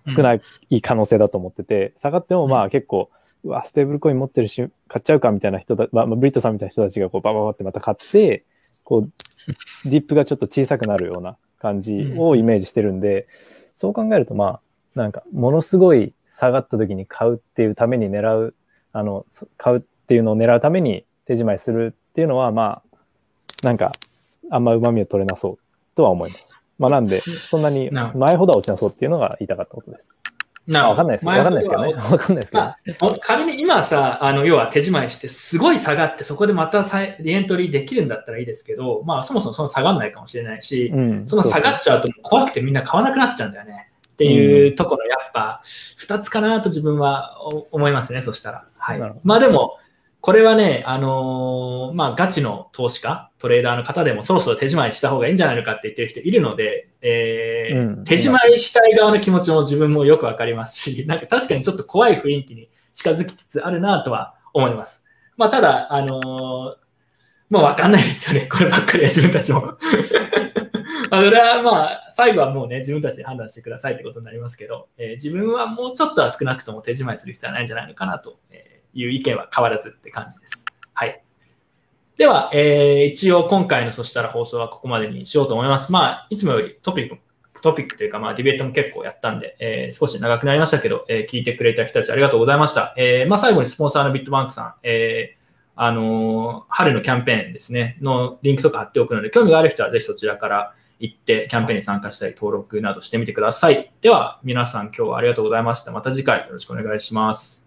少ない可能性だと思ってて、下がってもまあ結構、うわ、ステーブルコイン持ってるし、買っちゃうかみたいな人だ、まあ、ブリットさんみたいな人たちがこうバババってまた買って、こう、ディップがちょっと小さくなるような感じをイメージしてるんで、そう考えるとまあ、なんか、ものすごい下がった時に買うっていうために狙う、あの、そ買うっていうのを狙うために手仕まいするっていうのは、まあ、なんか、あんま旨味を取れなそうとは思います。まあ、なんで、そんなに前ほどは落ちなそうっていうのが言いたかったことです。なあわかんないですわかんないですけどね。わかんないですけど。まあ、仮に今さ、あの要は手仕まいして、すごい下がって、そこでまた再リエントリーできるんだったらいいですけど、まあ、そもそもその下がんないかもしれないし、うんその下がっちゃうと怖くてみんな買わなくなっちゃうんだよね。っていうところ、やっぱ、2つかなと自分はお思いますね、そしたら。はい。まあでも、これはね、あのーまあガチの投資家、トレーダーの方でもそろそろ手仕まいした方がいいんじゃないのかって言ってる人いるので、えーうん手仕まいしたい側の気持ちも自分もよくわかりますし、なんか確かにちょっと怖い雰囲気に近づきつつあるなとは思います。まあただ、あのーまあわかんないですよね。こればっかりは自分たちも。あそれはまあ、最後はもうね、自分たちで判断してくださいってことになりますけど、えー自分はもうちょっとは少なくとも手仕まいする必要はないんじゃないのかなという意見は変わらずって感じです。はい。では、えー一応今回のそしたら放送はここまでにしようと思います。まあ、いつもよりトピック、トピックというか、まあ、ディベートも結構やったんで、えー少し長くなりましたけど、えー聞いてくれた人たちありがとうございました。えーまあ、最後にスポンサーのビットバンクさん、えーあの春のキャンペーンですね、のリンクとか貼っておくので、興味がある人はぜひそちらから行って、キャンペーンに参加したり、登録などしてみてください。では、皆さん今日はありがとうございました。また次回よろしくお願いします。